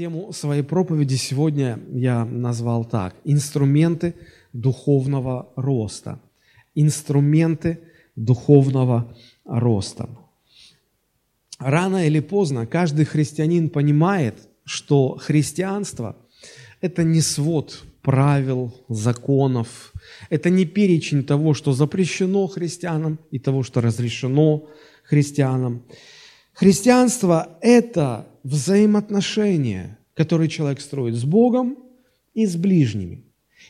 Тему своей проповеди сегодня я назвал так. Инструменты духовного роста. Инструменты духовного роста. Рано или поздно каждый христианин понимает, что христианство – это не свод правил, законов, это не перечень того, что запрещено христианам и того, что разрешено христианам. Христианство – это взаимоотношения, которые человек строит с Богом и с ближними.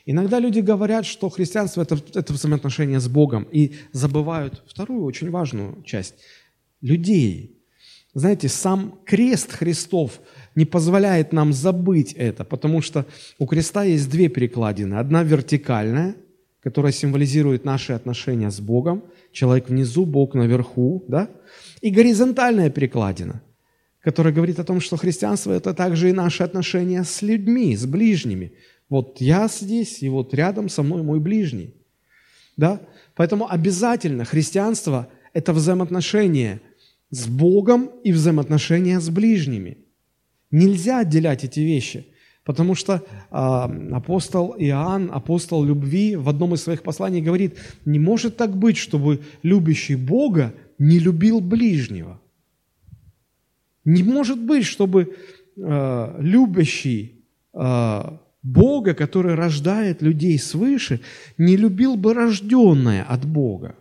Иногда люди говорят, что христианство это, – это взаимоотношения с Богом, и забывают вторую очень важную часть – людей. Знаете, сам крест Христов не позволяет нам забыть это, потому что у креста есть две перекладины. Одна вертикальная, которая символизирует наши отношения с Богом, человек внизу, Бог наверху, да? И горизонтальная перекладина – который говорит о том, что христианство – это также и наши отношения с людьми, с ближними. Вот я здесь, и вот рядом со мной мой ближний. Да? Поэтому обязательно христианство – это взаимоотношения с Богом и взаимоотношения с ближними. Нельзя отделять эти вещи, потому что э, апостол Иоанн, апостол любви, в одном из своих посланий говорит, не может так быть, чтобы любящий Бога не любил ближнего – не может быть, чтобы э, любящий э, Бога, который рождает людей свыше, не любил бы рожденное от Бога.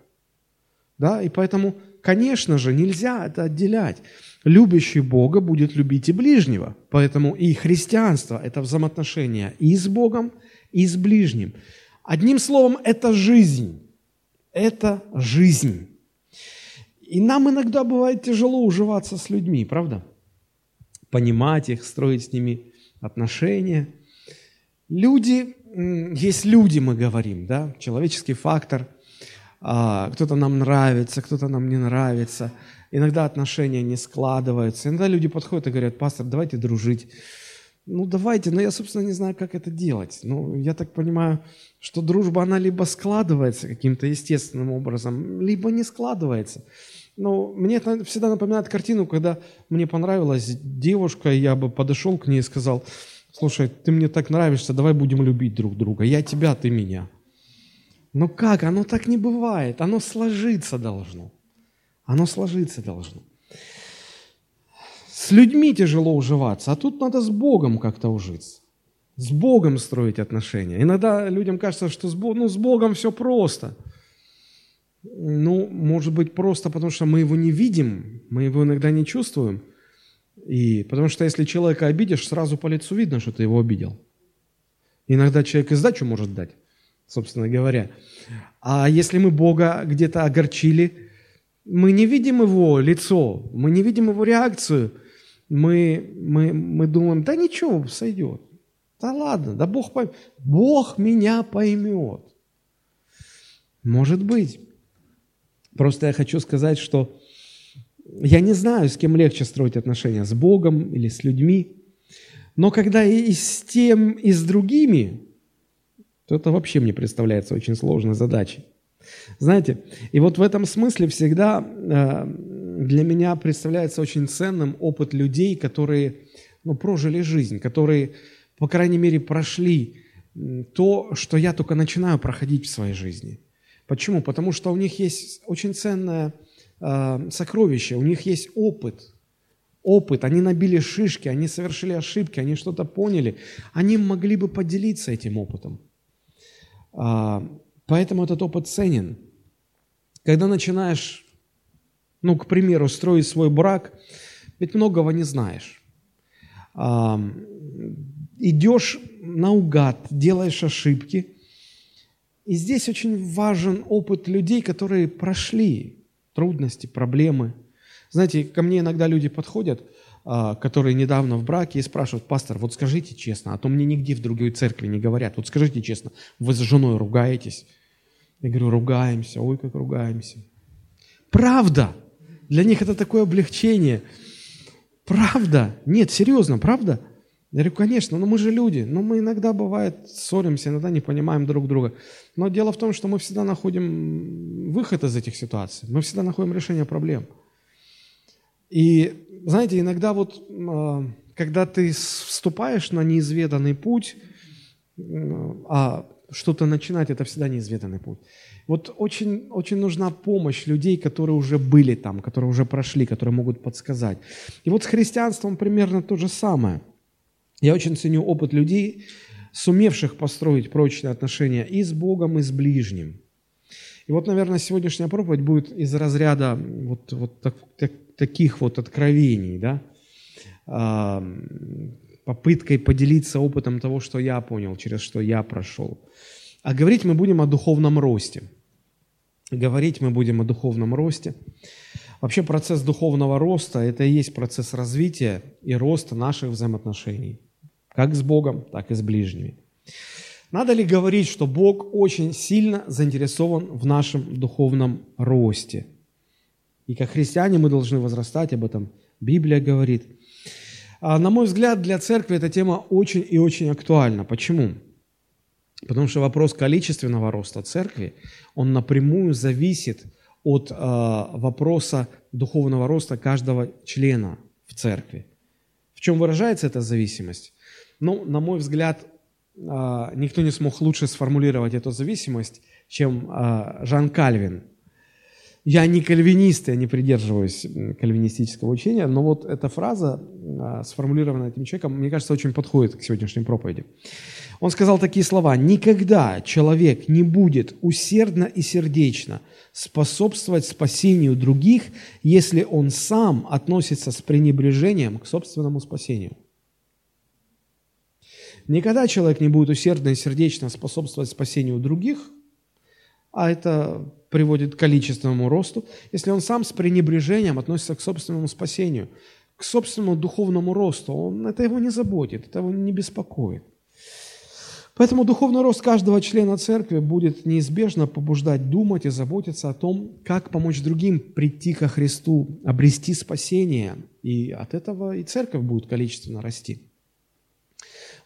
Да? И поэтому, конечно же, нельзя это отделять. Любящий Бога будет любить и ближнего. Поэтому и христианство – это взаимоотношения и с Богом, и с ближним. Одним словом, это жизнь. Это жизнь. И нам иногда бывает тяжело уживаться с людьми, правда? Понимать их, строить с ними отношения. Люди, есть люди, мы говорим, да, человеческий фактор. А, кто-то нам нравится, кто-то нам не нравится. Иногда отношения не складываются. Иногда люди подходят и говорят, пастор, давайте дружить. Ну, давайте, но я, собственно, не знаю, как это делать. Ну, я так понимаю, что дружба, она либо складывается каким-то естественным образом, либо не складывается. Ну, мне это всегда напоминает картину, когда мне понравилась девушка, я бы подошел к ней и сказал, слушай, ты мне так нравишься, давай будем любить друг друга. Я тебя, ты меня. Но как? Оно так не бывает. Оно сложиться должно. Оно сложиться должно. С людьми тяжело уживаться, а тут надо с Богом как-то ужиться. С Богом строить отношения. Иногда людям кажется, что с ну, с Богом все просто – ну, может быть, просто потому что мы его не видим, мы его иногда не чувствуем. И потому что если человека обидишь, сразу по лицу видно, что ты его обидел. Иногда человек и сдачу может дать, собственно говоря. А если мы Бога где-то огорчили, мы не видим его лицо, мы не видим его реакцию. Мы, мы, мы думаем, да ничего, сойдет. Да ладно, да Бог поймет. Бог меня поймет. Может быть. Просто я хочу сказать, что я не знаю, с кем легче строить отношения, с Богом или с людьми. Но когда и с тем, и с другими, то это вообще мне представляется очень сложной задачей. Знаете, и вот в этом смысле всегда э, для меня представляется очень ценным опыт людей, которые ну, прожили жизнь, которые, по крайней мере, прошли то, что я только начинаю проходить в своей жизни – Почему? Потому что у них есть очень ценное э, сокровище, у них есть опыт. Опыт, они набили шишки, они совершили ошибки, они что-то поняли. Они могли бы поделиться этим опытом. Э, поэтому этот опыт ценен. Когда начинаешь, ну, к примеру, строить свой брак, ведь многого не знаешь. Э, идешь наугад, делаешь ошибки – и здесь очень важен опыт людей, которые прошли трудности, проблемы. Знаете, ко мне иногда люди подходят, а, которые недавно в браке, и спрашивают, пастор, вот скажите честно, а то мне нигде в другой церкви не говорят, вот скажите честно, вы с женой ругаетесь? Я говорю, ругаемся, ой, как ругаемся. Правда! Для них это такое облегчение. Правда! Нет, серьезно, правда? Я говорю, конечно, но мы же люди, но мы иногда, бывает, ссоримся, иногда не понимаем друг друга. Но дело в том, что мы всегда находим выход из этих ситуаций, мы всегда находим решение проблем. И, знаете, иногда вот, а, когда ты вступаешь на неизведанный путь, а что-то начинать – это всегда неизведанный путь. Вот очень, очень нужна помощь людей, которые уже были там, которые уже прошли, которые могут подсказать. И вот с христианством примерно то же самое. Я очень ценю опыт людей, сумевших построить прочные отношения и с Богом, и с ближним. И вот, наверное, сегодняшняя проповедь будет из разряда вот, вот так, так, таких вот откровений, да, а, попыткой поделиться опытом того, что я понял, через что я прошел. А говорить мы будем о духовном росте. Говорить мы будем о духовном росте. Вообще процесс духовного роста – это и есть процесс развития и роста наших взаимоотношений, как с Богом, так и с ближними. Надо ли говорить, что Бог очень сильно заинтересован в нашем духовном росте? И как христиане мы должны возрастать, об этом Библия говорит – а, на мой взгляд, для церкви эта тема очень и очень актуальна. Почему? Потому что вопрос количественного роста церкви, он напрямую зависит от э, вопроса духовного роста каждого члена в церкви. В чем выражается эта зависимость? Ну, на мой взгляд, э, никто не смог лучше сформулировать эту зависимость, чем э, Жан Кальвин – я не кальвинист, я не придерживаюсь кальвинистического учения, но вот эта фраза, а, сформулированная этим человеком, мне кажется, очень подходит к сегодняшней проповеди. Он сказал такие слова. «Никогда человек не будет усердно и сердечно способствовать спасению других, если он сам относится с пренебрежением к собственному спасению». Никогда человек не будет усердно и сердечно способствовать спасению других, а это приводит к количественному росту, если он сам с пренебрежением относится к собственному спасению, к собственному духовному росту. Он, это его не заботит, это его не беспокоит. Поэтому духовный рост каждого члена церкви будет неизбежно побуждать думать и заботиться о том, как помочь другим прийти ко Христу, обрести спасение. И от этого и церковь будет количественно расти.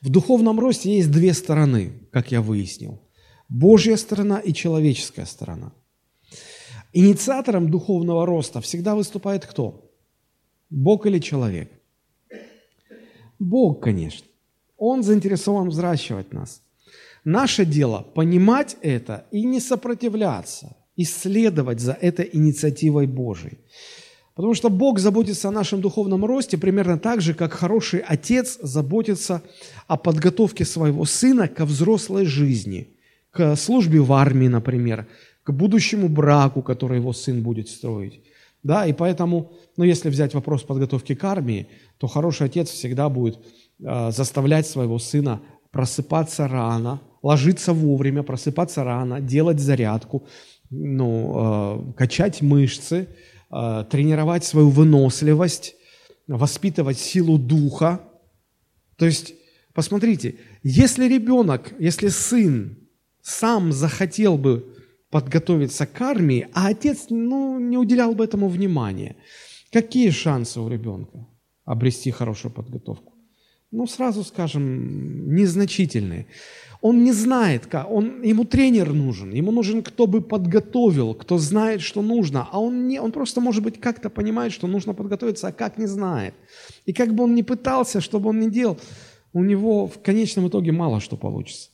В духовном росте есть две стороны, как я выяснил. Божья сторона и человеческая сторона – Инициатором духовного роста всегда выступает кто? Бог или человек? Бог, конечно. Он заинтересован взращивать нас. Наше дело – понимать это и не сопротивляться, исследовать за этой инициативой Божией. Потому что Бог заботится о нашем духовном росте примерно так же, как хороший отец заботится о подготовке своего сына ко взрослой жизни, к службе в армии, например, к будущему браку, который его сын будет строить. Да, и поэтому, ну, если взять вопрос подготовки к армии, то хороший отец всегда будет э, заставлять своего сына просыпаться рано, ложиться вовремя, просыпаться рано, делать зарядку, ну, э, качать мышцы, тренировать свою выносливость, воспитывать силу духа. То есть, посмотрите, если ребенок, если сын сам захотел бы подготовиться к армии, а отец ну, не уделял бы этому внимания. Какие шансы у ребенка обрести хорошую подготовку? Ну, сразу скажем, незначительные. Он не знает, как, он, ему тренер нужен, ему нужен, кто бы подготовил, кто знает, что нужно, а он, не, он просто, может быть, как-то понимает, что нужно подготовиться, а как не знает. И как бы он ни пытался, что бы он ни делал, у него в конечном итоге мало что получится.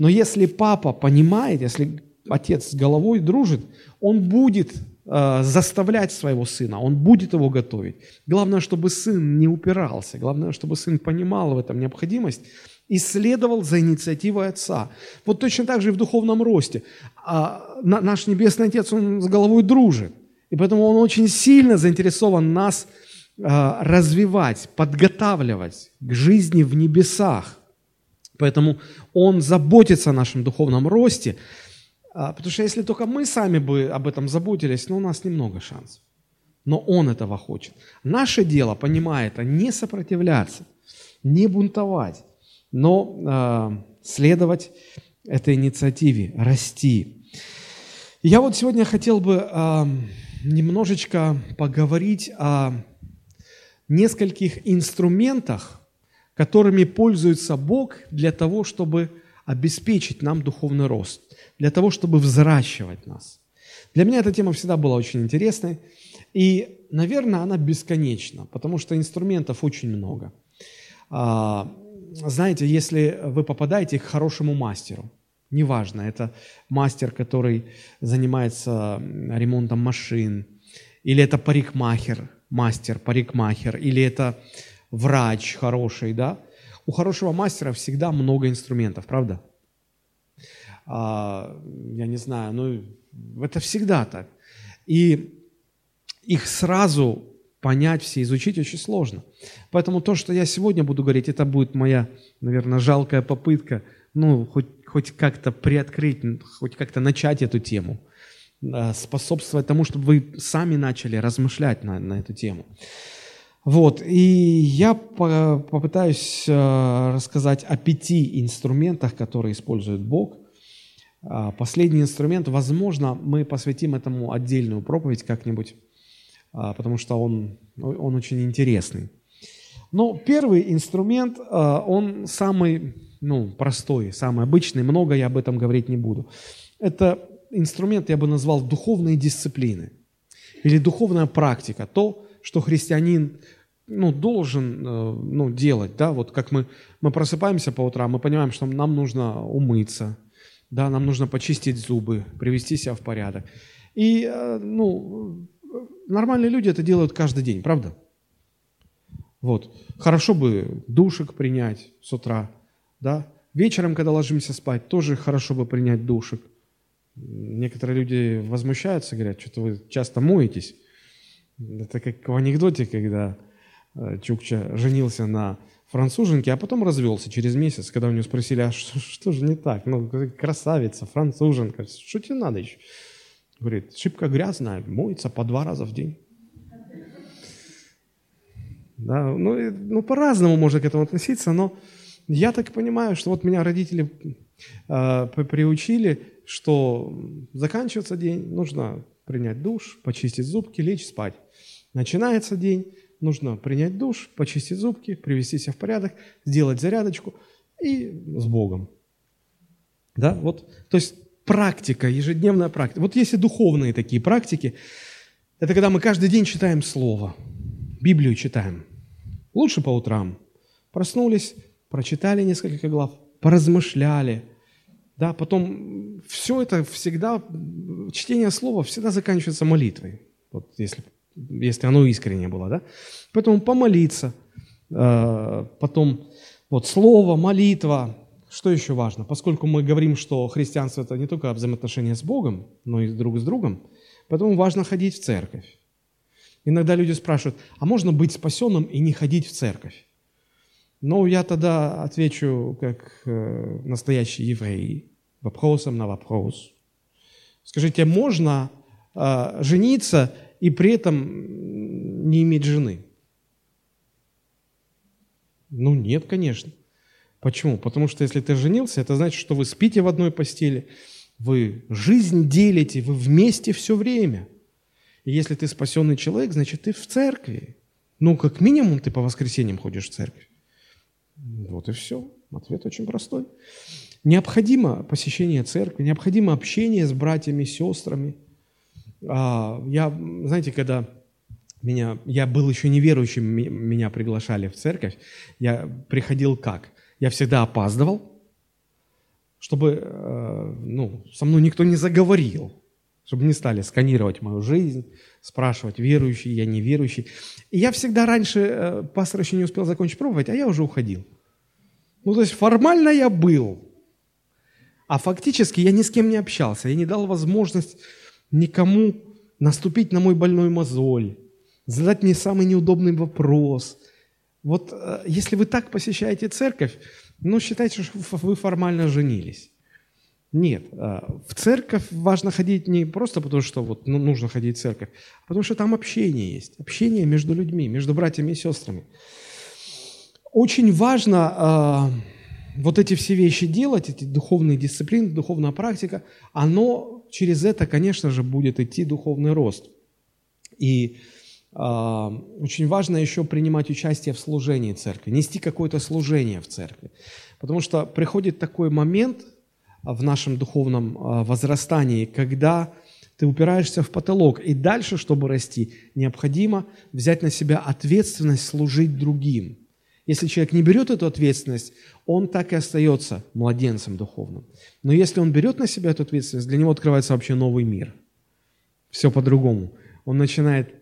Но если папа понимает, если отец с головой дружит, он будет э, заставлять своего сына, он будет его готовить. Главное, чтобы сын не упирался, главное, чтобы сын понимал в этом необходимость и следовал за инициативой отца. Вот точно так же и в духовном росте. А, на, наш Небесный Отец, он с головой дружит. И поэтому он очень сильно заинтересован нас а, развивать, подготавливать к жизни в небесах. Поэтому он заботится о нашем духовном росте, потому что если только мы сами бы об этом заботились, ну, у нас немного шансов. Но Он этого хочет. Наше дело, понимая это, не сопротивляться, не бунтовать, но э, следовать этой инициативе, расти. Я вот сегодня хотел бы э, немножечко поговорить о нескольких инструментах, которыми пользуется Бог для того, чтобы обеспечить нам духовный рост для того, чтобы взращивать нас. Для меня эта тема всегда была очень интересной, и, наверное, она бесконечна, потому что инструментов очень много. А, знаете, если вы попадаете к хорошему мастеру, неважно, это мастер, который занимается ремонтом машин, или это парикмахер, мастер, парикмахер, или это врач хороший, да, у хорошего мастера всегда много инструментов, правда? А, я не знаю, ну, это всегда так. И их сразу понять все, изучить очень сложно. Поэтому то, что я сегодня буду говорить, это будет моя, наверное, жалкая попытка, ну, хоть, хоть как-то приоткрыть, хоть как-то начать эту тему, способствовать тому, чтобы вы сами начали размышлять на, на эту тему. Вот, и я попытаюсь э, рассказать о пяти инструментах, которые использует Бог. А, последний инструмент, возможно, мы посвятим этому отдельную проповедь как-нибудь, а, потому что он, он очень интересный. Но первый инструмент, а, он самый ну, простой, самый обычный, много я об этом говорить не буду. Это инструмент, я бы назвал, духовной дисциплины или духовная практика, то, что христианин ну, должен э, ну, делать, да, вот как мы, мы просыпаемся по утрам, мы понимаем, что нам нужно умыться, да, нам нужно почистить зубы, привести себя в порядок. И, э, ну, нормальные люди это делают каждый день, правда? Вот. Хорошо бы душик принять с утра, да. Вечером, когда ложимся спать, тоже хорошо бы принять душик. Некоторые люди возмущаются, говорят, что-то вы часто моетесь. Это как в анекдоте, когда Э, Чукча женился на француженке, а потом развелся через месяц, когда у него спросили, а что, что же не так? Ну, красавица, француженка, что тебе надо еще? Говорит, шибко грязная, моется по два раза в день. Да, ну, ну по-разному можно к этому относиться, но я так понимаю, что вот меня родители э, приучили, что заканчивается день, нужно принять душ, почистить зубки, лечь спать. Начинается день, нужно принять душ, почистить зубки, привести себя в порядок, сделать зарядочку и с Богом. Да, вот, то есть практика, ежедневная практика. Вот если духовные такие практики, это когда мы каждый день читаем Слово, Библию читаем. Лучше по утрам. Проснулись, прочитали несколько глав, поразмышляли. Да, потом все это всегда, чтение Слова всегда заканчивается молитвой. Вот если если оно искренне было, да? Поэтому помолиться, э, потом вот слово, молитва, что еще важно? Поскольку мы говорим, что христианство это не только взаимоотношения с Богом, но и друг с другом, поэтому важно ходить в церковь. Иногда люди спрашивают, а можно быть спасенным и не ходить в церковь? Ну, я тогда отвечу как э, настоящий еврей, вопросом на вопрос. Скажите, можно э, жениться и при этом не иметь жены? Ну нет, конечно. Почему? Потому что если ты женился, это значит, что вы спите в одной постели, вы жизнь делите, вы вместе все время. И если ты спасенный человек, значит, ты в церкви. Ну, как минимум, ты по воскресеньям ходишь в церковь. Вот и все. Ответ очень простой. Необходимо посещение церкви, необходимо общение с братьями, сестрами – я, знаете, когда меня, я был еще неверующим, меня приглашали в церковь, я приходил как? Я всегда опаздывал, чтобы э, ну, со мной никто не заговорил, чтобы не стали сканировать мою жизнь, спрашивать, верующий я, неверующий. И я всегда раньше, э, пастор еще не успел закончить пробовать, а я уже уходил. Ну, то есть формально я был, а фактически я ни с кем не общался, я не дал возможность никому наступить на мой больной мозоль, задать мне самый неудобный вопрос. Вот э, если вы так посещаете церковь, ну, считайте, что вы формально женились. Нет, э, в церковь важно ходить не просто потому, что вот, ну, нужно ходить в церковь, а потому что там общение есть, общение между людьми, между братьями и сестрами. Очень важно э, вот эти все вещи делать, эти духовные дисциплины, духовная практика, оно через это, конечно же, будет идти духовный рост. И э, очень важно еще принимать участие в служении церкви, нести какое-то служение в церкви. Потому что приходит такой момент в нашем духовном э, возрастании, когда ты упираешься в потолок, и дальше, чтобы расти, необходимо взять на себя ответственность служить другим. Если человек не берет эту ответственность, он так и остается младенцем духовным. Но если он берет на себя эту ответственность, для него открывается вообще новый мир. Все по-другому. Он начинает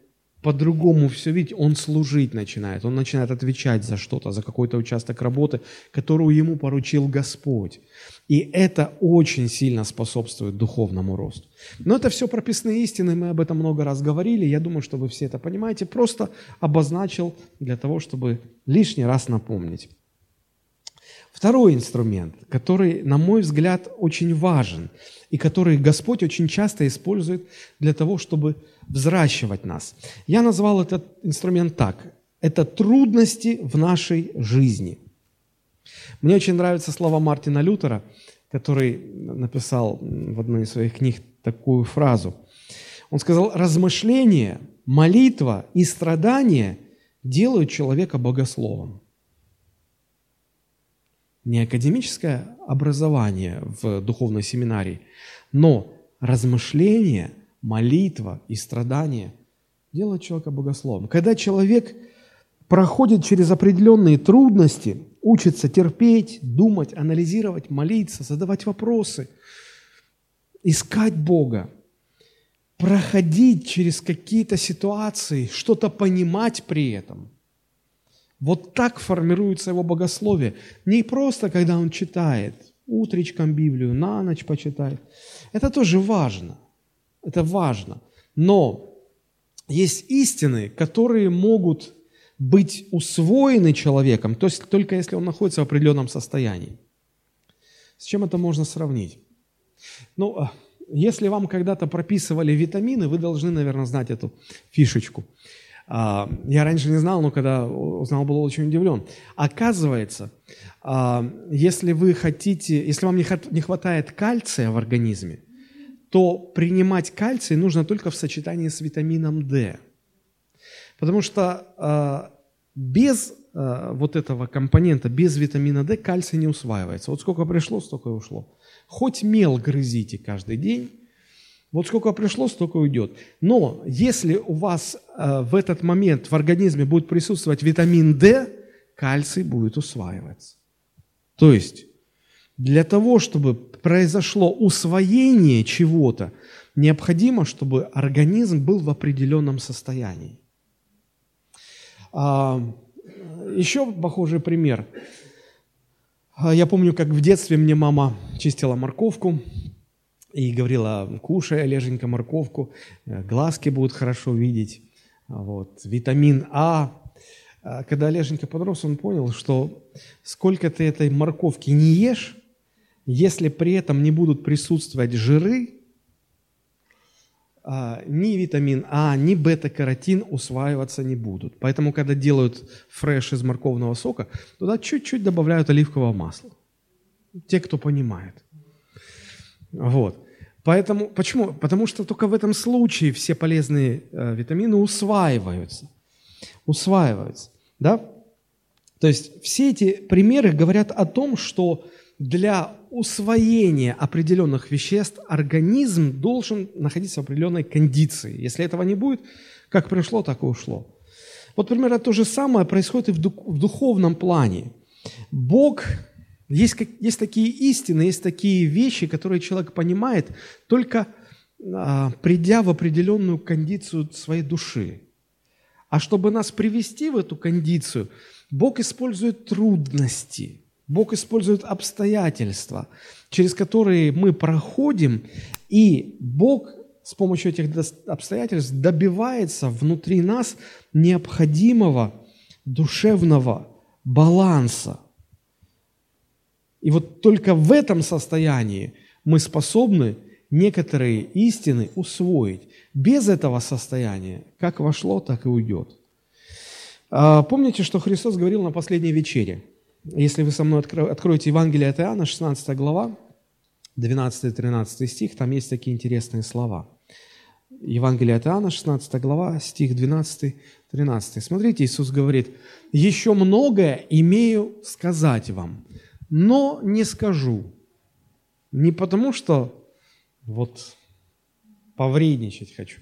по-другому все видеть, он служить начинает, он начинает отвечать за что-то, за какой-то участок работы, которую ему поручил Господь. И это очень сильно способствует духовному росту. Но это все прописные истины, мы об этом много раз говорили, я думаю, что вы все это понимаете, просто обозначил для того, чтобы лишний раз напомнить. Второй инструмент, который, на мой взгляд, очень важен и который Господь очень часто использует для того, чтобы взращивать нас. Я назвал этот инструмент так. Это трудности в нашей жизни. Мне очень нравятся слова Мартина Лютера, который написал в одной из своих книг такую фразу. Он сказал, размышление, молитва и страдания делают человека богословом. Не академическое образование в духовной семинарии, но размышление – молитва и страдания делают человека богословом. Когда человек проходит через определенные трудности, учится терпеть, думать, анализировать, молиться, задавать вопросы, искать Бога, проходить через какие-то ситуации, что-то понимать при этом. Вот так формируется его богословие. Не просто, когда он читает, утречком Библию, на ночь почитает. Это тоже важно. Это важно. Но есть истины, которые могут быть усвоены человеком, то есть только если он находится в определенном состоянии. С чем это можно сравнить? Ну, а, если вам когда-то прописывали витамины, вы должны, наверное, знать эту фишечку. А, я раньше не знал, но когда узнал, был очень удивлен. Оказывается, а, если вы хотите, если вам не хватает кальция в организме, то принимать кальций нужно только в сочетании с витамином D. Потому что э, без вот этого компонента, без витамина D кальций не усваивается. Вот сколько пришло, столько и ушло. Хоть мел грызите каждый день, вот сколько пришло, столько уйдет. Но если у вас э, в этот момент в организме будет присутствовать витамин D, кальций будет усваиваться. То есть для того, чтобы произошло усвоение чего-то, необходимо, чтобы организм был в определенном состоянии. А, еще похожий пример. А, я помню, как в детстве мне мама чистила морковку и говорила, кушай, Олеженька, морковку, э, глазки будут хорошо видеть, вот, витамин А. а когда Олеженька подрос, он понял, что сколько ты этой морковки не ешь, если при этом не будут присутствовать жиры, а, ни витамин А, ни бета-каротин усваиваться не будут. Поэтому, когда делают фреш из морковного сока, туда чуть-чуть добавляют оливкового масла. Те, кто понимает. Вот. Поэтому, почему? Потому что только в этом случае все полезные э, витамины усваиваются. Усваиваются. Да? То есть все эти примеры говорят о том, что для усвоения определенных веществ организм должен находиться в определенной кондиции. Если этого не будет, как пришло, так и ушло. Вот примерно то же самое происходит и в, духовном плане. Бог, есть, есть такие истины, есть такие вещи, которые человек понимает, только а, придя в определенную кондицию своей души. А чтобы нас привести в эту кондицию, Бог использует трудности – Бог использует обстоятельства, через которые мы проходим, и Бог с помощью этих обстоятельств добивается внутри нас необходимого душевного баланса. И вот только в этом состоянии мы способны некоторые истины усвоить. Без этого состояния как вошло, так и уйдет. А, помните, что Христос говорил на последней вечере – если вы со мной откроете Евангелие от Иоанна, 16 глава, 12-13 стих, там есть такие интересные слова. Евангелие от Иоанна, 16 глава, стих 12-13. Смотрите, Иисус говорит, «Еще многое имею сказать вам, но не скажу». Не потому, что вот повредничать хочу.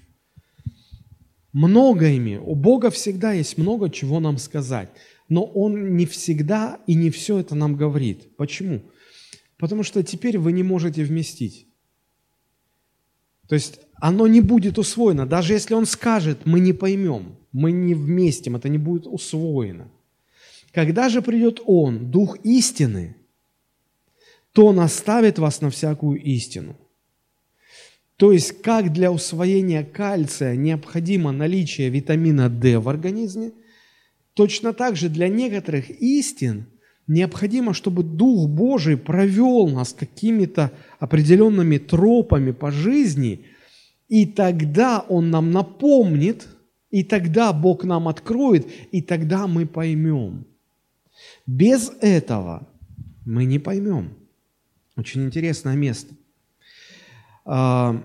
Много имею. У Бога всегда есть много чего нам сказать – но Он не всегда и не все это нам говорит. Почему? Потому что теперь вы не можете вместить. То есть оно не будет усвоено. Даже если Он скажет, мы не поймем, мы не вместим, это не будет усвоено. Когда же придет Он, Дух истины, то Он оставит вас на всякую истину. То есть, как для усвоения кальция необходимо наличие витамина D в организме, точно так же для некоторых истин необходимо, чтобы Дух Божий провел нас какими-то определенными тропами по жизни, и тогда Он нам напомнит, и тогда Бог нам откроет, и тогда мы поймем. Без этого мы не поймем. Очень интересное место. А,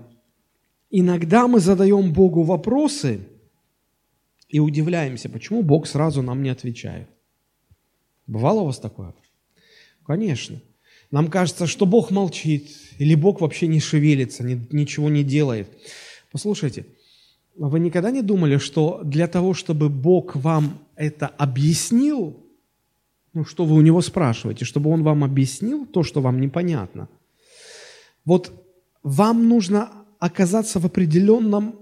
иногда мы задаем Богу вопросы и удивляемся, почему Бог сразу нам не отвечает. Бывало у вас такое? Конечно. Нам кажется, что Бог молчит, или Бог вообще не шевелится, ничего не делает. Послушайте, вы никогда не думали, что для того, чтобы Бог вам это объяснил, ну, что вы у него спрашиваете, чтобы он вам объяснил то, что вам непонятно. Вот вам нужно оказаться в определенном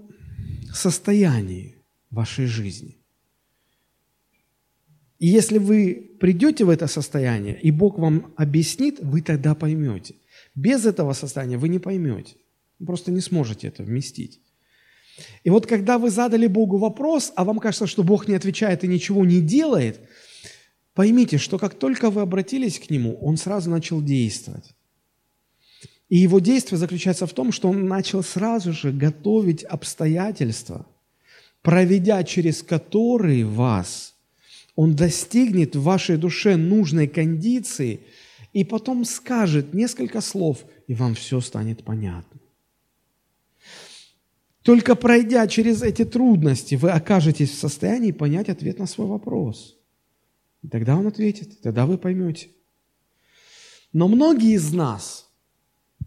состоянии вашей жизни. И если вы придете в это состояние, и Бог вам объяснит, вы тогда поймете. Без этого состояния вы не поймете. Вы просто не сможете это вместить. И вот когда вы задали Богу вопрос, а вам кажется, что Бог не отвечает и ничего не делает, поймите, что как только вы обратились к Нему, Он сразу начал действовать. И его действие заключается в том, что он начал сразу же готовить обстоятельства, проведя через которые вас, он достигнет в вашей душе нужной кондиции и потом скажет несколько слов, и вам все станет понятно. Только пройдя через эти трудности, вы окажетесь в состоянии понять ответ на свой вопрос. И тогда он ответит, тогда вы поймете. Но многие из нас –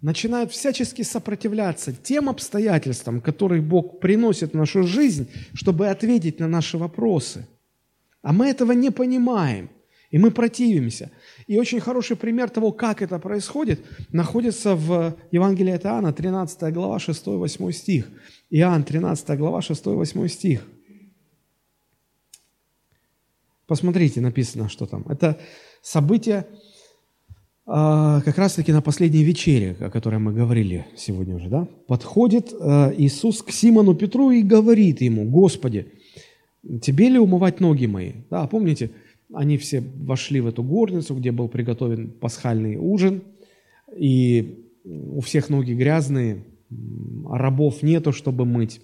начинают всячески сопротивляться тем обстоятельствам, которые Бог приносит в нашу жизнь, чтобы ответить на наши вопросы. А мы этого не понимаем, и мы противимся. И очень хороший пример того, как это происходит, находится в Евангелии от Иоанна, 13 глава, 6-8 стих. Иоанн, 13 глава, 6-8 стих. Посмотрите, написано, что там. Это событие а, как раз-таки на последней вечере, о которой мы говорили сегодня уже, да, подходит а, Иисус к Симону Петру и говорит ему, «Господи, тебе ли умывать ноги мои?» Да, помните, они все вошли в эту горницу, где был приготовлен пасхальный ужин, и у всех ноги грязные, а рабов нету, чтобы мыть.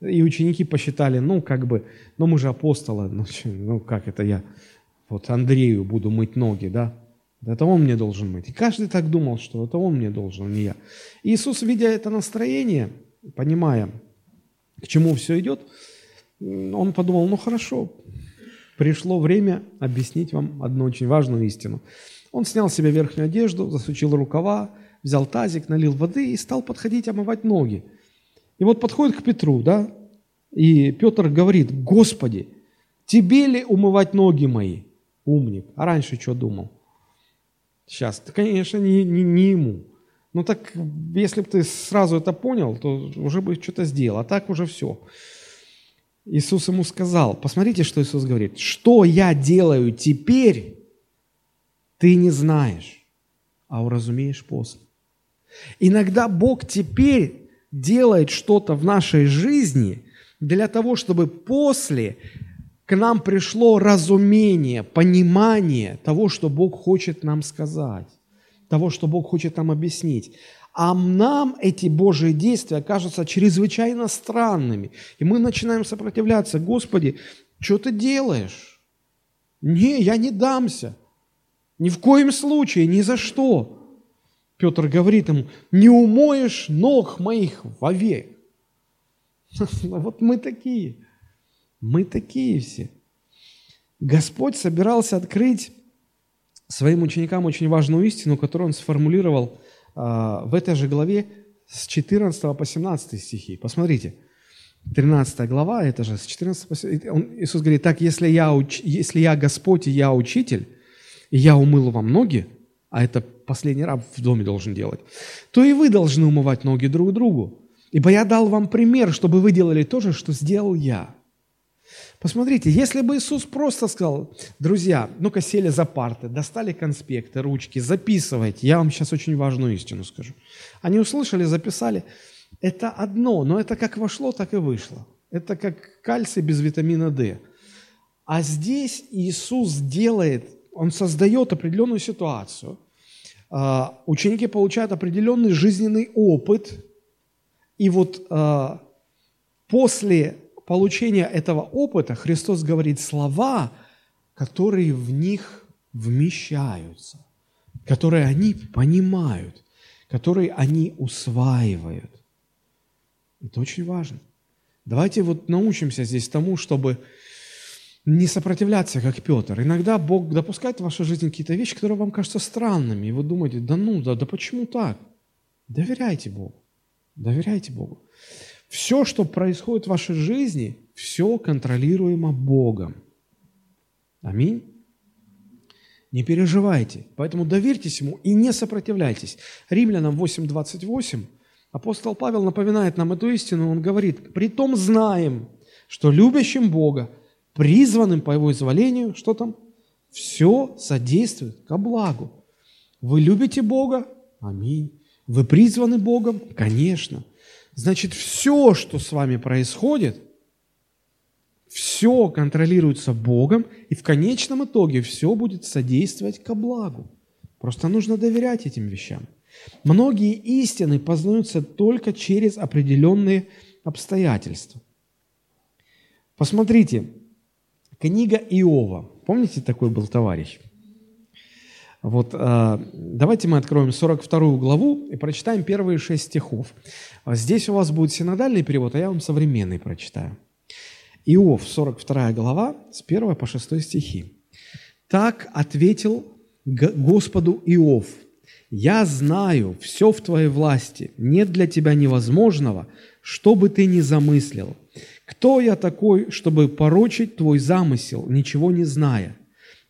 И ученики посчитали, ну, как бы, ну, мы же апостолы, ну, ну как это я вот Андрею буду мыть ноги, да? Это он мне должен мыть. И каждый так думал, что это он мне должен, а не я. Иисус, видя это настроение, понимая, к чему все идет, он подумал, ну хорошо, пришло время объяснить вам одну очень важную истину. Он снял себе верхнюю одежду, засучил рукава, взял тазик, налил воды и стал подходить омывать ноги. И вот подходит к Петру, да, и Петр говорит, Господи, тебе ли умывать ноги мои? Умник. А раньше что думал? сейчас, то, конечно, не, не, не ему. Ну так, если бы ты сразу это понял, то уже бы что-то сделал. А так уже все. Иисус ему сказал, посмотрите, что Иисус говорит, что я делаю теперь, ты не знаешь, а уразумеешь после. Иногда Бог теперь делает что-то в нашей жизни для того, чтобы после к нам пришло разумение, понимание того, что Бог хочет нам сказать, того, что Бог хочет нам объяснить. А нам эти Божьи действия кажутся чрезвычайно странными. И мы начинаем сопротивляться. Господи, что ты делаешь? Не, я не дамся. Ни в коем случае, ни за что. Петр говорит ему, не умоешь ног моих вовек. Вот мы такие – мы такие все. Господь собирался открыть своим ученикам очень важную истину, которую Он сформулировал а, в этой же главе с 14 по 17 стихи. Посмотрите. 13 глава, это же с 14 по Иисус говорит, так, если я, уч, если я Господь и я учитель, и я умыл вам ноги, а это последний раб в доме должен делать, то и вы должны умывать ноги друг другу. Ибо я дал вам пример, чтобы вы делали то же, что сделал я. Посмотрите, если бы Иисус просто сказал, друзья, ну-ка сели за парты, достали конспекты, ручки, записывайте, я вам сейчас очень важную истину скажу. Они услышали, записали. Это одно, но это как вошло, так и вышло. Это как кальций без витамина D. А здесь Иисус делает, Он создает определенную ситуацию. А, ученики получают определенный жизненный опыт. И вот а, после получения этого опыта Христос говорит слова, которые в них вмещаются, которые они понимают, которые они усваивают. Это очень важно. Давайте вот научимся здесь тому, чтобы не сопротивляться, как Петр. Иногда Бог допускает в вашей жизни какие-то вещи, которые вам кажутся странными, и вы думаете, да ну, да, да почему так? Доверяйте Богу. Доверяйте Богу. Все, что происходит в вашей жизни, все контролируемо Богом. Аминь. Не переживайте. Поэтому доверьтесь Ему и не сопротивляйтесь. Римлянам 8.28 Апостол Павел напоминает нам эту истину, он говорит, «Притом знаем, что любящим Бога, призванным по Его изволению, что там? Все содействует ко благу». Вы любите Бога? Аминь. Вы призваны Богом? Конечно. Значит, все, что с вами происходит, все контролируется Богом, и в конечном итоге все будет содействовать ко благу. Просто нужно доверять этим вещам. Многие истины познаются только через определенные обстоятельства. Посмотрите, книга Иова. Помните, такой был товарищ? Вот, а, давайте мы откроем 42 главу и прочитаем первые шесть стихов. Здесь у вас будет синодальный перевод, а я вам современный прочитаю. Иов, 42 глава, с 1 по 6 стихи. «Так ответил Господу Иов, я знаю, все в твоей власти, нет для тебя невозможного, что бы ты ни замыслил. Кто я такой, чтобы порочить твой замысел, ничего не зная?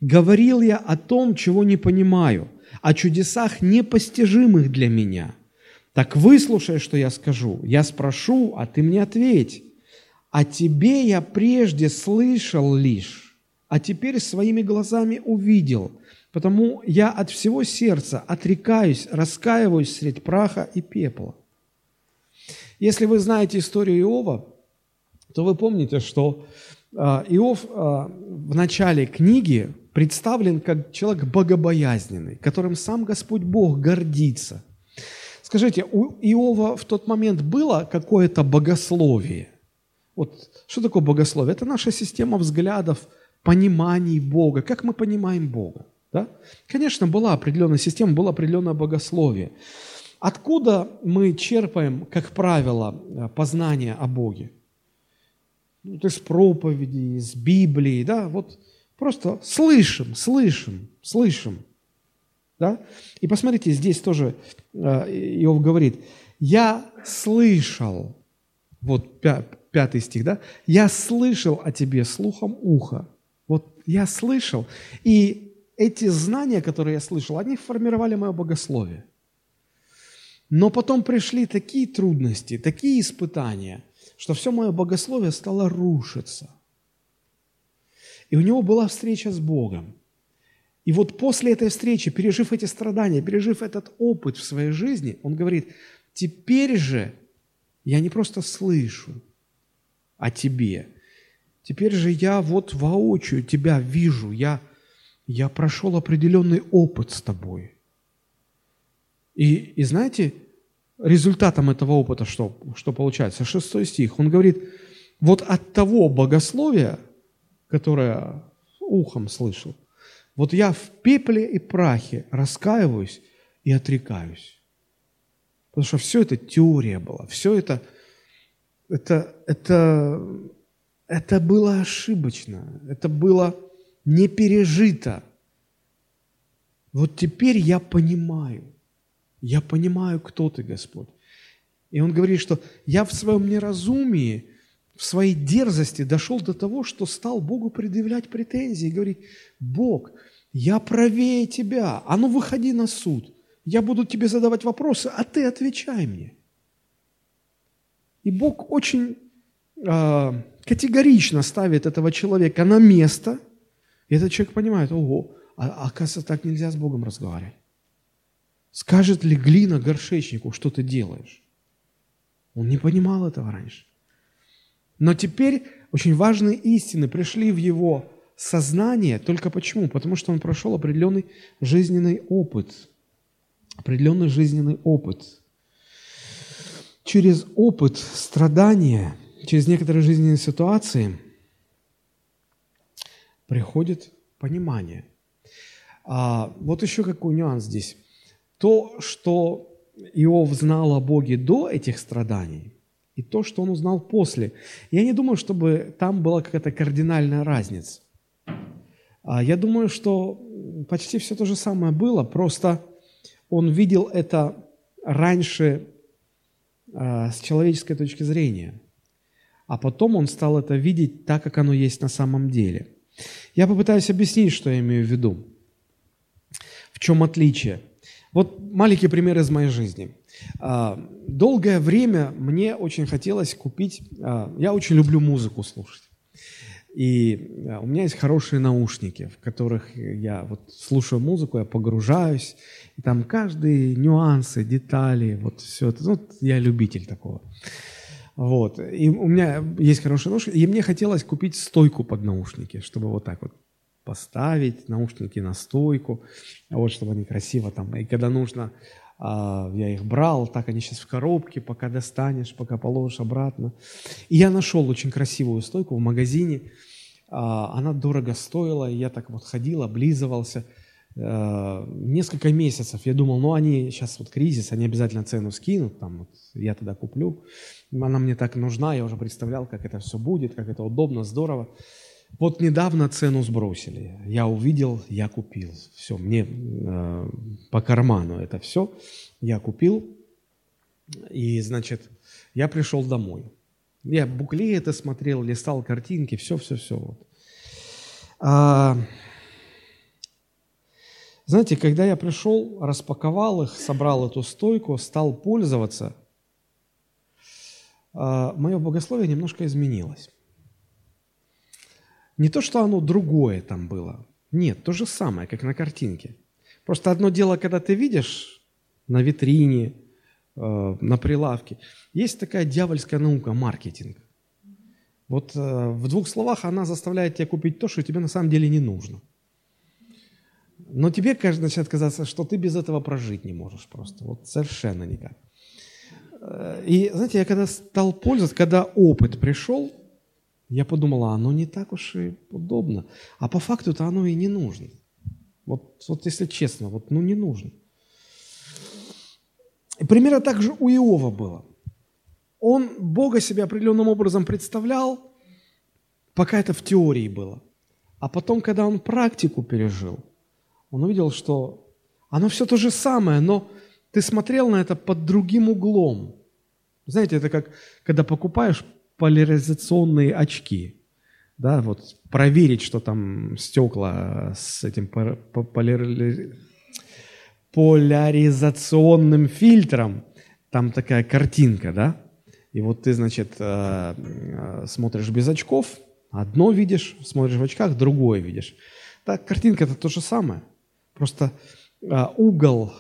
Говорил я о том, чего не понимаю, о чудесах непостижимых для меня. Так выслушай, что я скажу. Я спрошу, а ты мне ответь. О тебе я прежде слышал лишь, а теперь своими глазами увидел – Потому я от всего сердца отрекаюсь, раскаиваюсь средь праха и пепла. Если вы знаете историю Иова, то вы помните, что а, Иов а, в начале книги представлен как человек богобоязненный, которым сам Господь Бог гордится. Скажите, у Иова в тот момент было какое-то богословие? Вот что такое богословие? Это наша система взглядов, пониманий Бога, как мы понимаем Бога. Да? Конечно, была определенная система, было определенное богословие. Откуда мы черпаем, как правило, э, познание о Боге? Ну, из проповеди, из Библии, да, вот просто слышим, слышим, слышим. Да? И посмотрите, здесь тоже э, Иов говорит, я слышал, вот пятый стих, да, я слышал о тебе слухом уха. Вот я слышал, и эти знания, которые я слышал, они формировали мое богословие. Но потом пришли такие трудности, такие испытания, что все мое богословие стало рушиться. И у него была встреча с Богом. И вот после этой встречи, пережив эти страдания, пережив этот опыт в своей жизни, он говорит, теперь же я не просто слышу о тебе, теперь же я вот воочию тебя вижу, я я прошел определенный опыт с тобой. И, и знаете, результатом этого опыта что, что получается? Шестой стих. Он говорит, вот от того богословия, которое ухом слышал, вот я в пепле и прахе раскаиваюсь и отрекаюсь. Потому что все это теория была, все это, это, это, это было ошибочно, это было не пережито. Вот теперь я понимаю, я понимаю, кто ты, Господь. И он говорит, что я в своем неразумии в своей дерзости дошел до того, что стал Богу предъявлять претензии и говорить, Бог, я правее тебя, а ну выходи на суд, я буду тебе задавать вопросы, а ты отвечай мне. И Бог очень э, категорично ставит этого человека на место, и этот человек понимает, ого, а, оказывается, так нельзя с Богом разговаривать. Скажет ли глина горшечнику, что ты делаешь? Он не понимал этого раньше. Но теперь очень важные истины пришли в его сознание. Только почему? Потому что он прошел определенный жизненный опыт. Определенный жизненный опыт. Через опыт страдания, через некоторые жизненные ситуации приходит понимание. А, вот еще какой нюанс здесь. То, что Иов знал о Боге до этих страданий – и то, что он узнал после. Я не думаю, чтобы там была какая-то кардинальная разница. А я думаю, что почти все то же самое было, просто он видел это раньше а, с человеческой точки зрения, а потом он стал это видеть так, как оно есть на самом деле. Я попытаюсь объяснить, что я имею в виду. В чем отличие? Вот маленький пример из моей жизни – а, долгое время мне очень хотелось купить, а, я очень люблю музыку слушать. И а, у меня есть хорошие наушники, в которых я вот слушаю музыку, я погружаюсь, и там каждые нюансы, детали, вот все это, ну, я любитель такого. Вот. И у меня есть хорошие наушники, и мне хотелось купить стойку под наушники, чтобы вот так вот поставить наушники на стойку, вот, чтобы они красиво там, и когда нужно а, я их брал, так они сейчас в коробке, пока достанешь, пока положишь обратно. И я нашел очень красивую стойку в магазине, а, она дорого стоила, и я так вот ходил, облизывался. А, несколько месяцев я думал, ну они сейчас вот кризис, они обязательно цену скинут, там вот я тогда куплю. Она мне так нужна, я уже представлял, как это все будет, как это удобно, здорово. Вот недавно цену сбросили. Я увидел, я купил. Все, мне э, по карману это все. Я купил. И, значит, я пришел домой. Я буклеты смотрел, листал картинки, все-все-все. Вот. А, знаете, когда я пришел, распаковал их, собрал эту стойку, стал пользоваться, а, мое богословие немножко изменилось. Не то, что оно другое там было. Нет, то же самое, как на картинке. Просто одно дело, когда ты видишь на витрине, э, на прилавке, есть такая дьявольская наука – маркетинг. Вот э, в двух словах она заставляет тебя купить то, что тебе на самом деле не нужно. Но тебе, кажется, начинает казаться, что ты без этого прожить не можешь просто. Вот совершенно никак. Э, и, знаете, я когда стал пользоваться, когда опыт пришел, я подумала, оно не так уж и удобно. А по факту-то оно и не нужно. Вот, вот если честно, вот ну не нужно. И примерно так же у Иова было. Он Бога себе определенным образом представлял, пока это в теории было. А потом, когда он практику пережил, он увидел, что оно все то же самое, но ты смотрел на это под другим углом. Знаете, это как, когда покупаешь поляризационные очки. Да, вот проверить, что там стекла с этим поляри... поляризационным фильтром, там такая картинка, да, и вот ты, значит, э, э, смотришь без очков, одно видишь, смотришь в очках, другое видишь. Так, картинка это то же самое. Просто э, угол,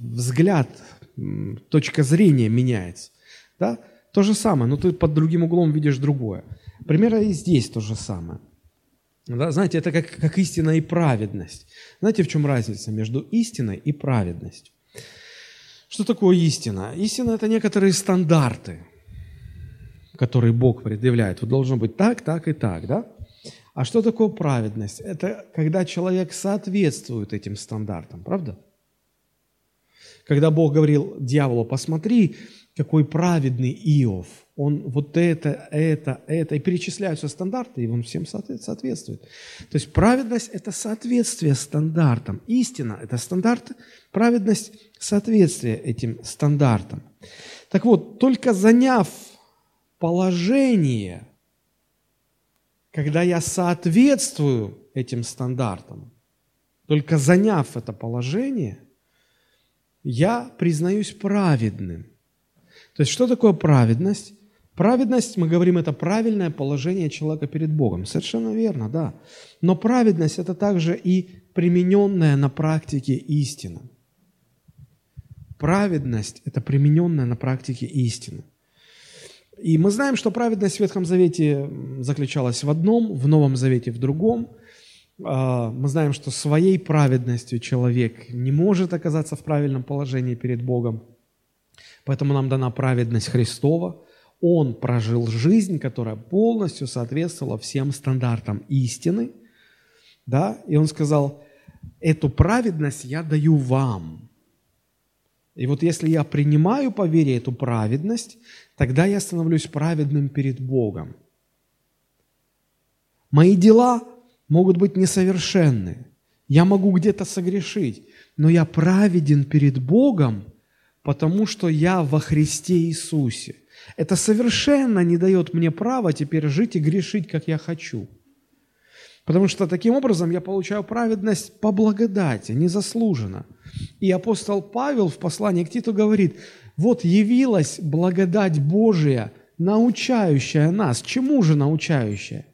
взгляд, точка зрения меняется. Да? То же самое, но ты под другим углом видишь другое. Примерно и здесь то же самое. Да, знаете, это как, как истина и праведность. Знаете, в чем разница между истиной и праведностью? Что такое истина? Истина – это некоторые стандарты, которые Бог предъявляет. Вот должно быть так, так и так, да? А что такое праведность? Это когда человек соответствует этим стандартам, правда? Когда Бог говорил дьяволу, посмотри, какой праведный Иов. Он вот это, это, это. И перечисляются стандарты, и он всем соответствует. То есть праведность – это соответствие стандартам. Истина – это стандарт, праведность – соответствие этим стандартам. Так вот, только заняв положение, когда я соответствую этим стандартам, только заняв это положение, я признаюсь праведным. То есть что такое праведность? Праведность, мы говорим, это правильное положение человека перед Богом. Совершенно верно, да. Но праведность – это также и примененная на практике истина. Праведность – это примененная на практике истина. И мы знаем, что праведность в Ветхом Завете заключалась в одном, в Новом Завете в другом. А, мы знаем, что своей праведностью человек не может оказаться в правильном положении перед Богом. Поэтому нам дана праведность Христова. Он прожил жизнь, которая полностью соответствовала всем стандартам истины. Да? И он сказал, эту праведность я даю вам. И вот если я принимаю по вере эту праведность, тогда я становлюсь праведным перед Богом. Мои дела могут быть несовершенны. Я могу где-то согрешить, но я праведен перед Богом, потому что я во Христе Иисусе. Это совершенно не дает мне права теперь жить и грешить, как я хочу. Потому что таким образом я получаю праведность по благодати, незаслуженно. И апостол Павел в послании к Титу говорит, вот явилась благодать Божия, научающая нас. Чему же научающая?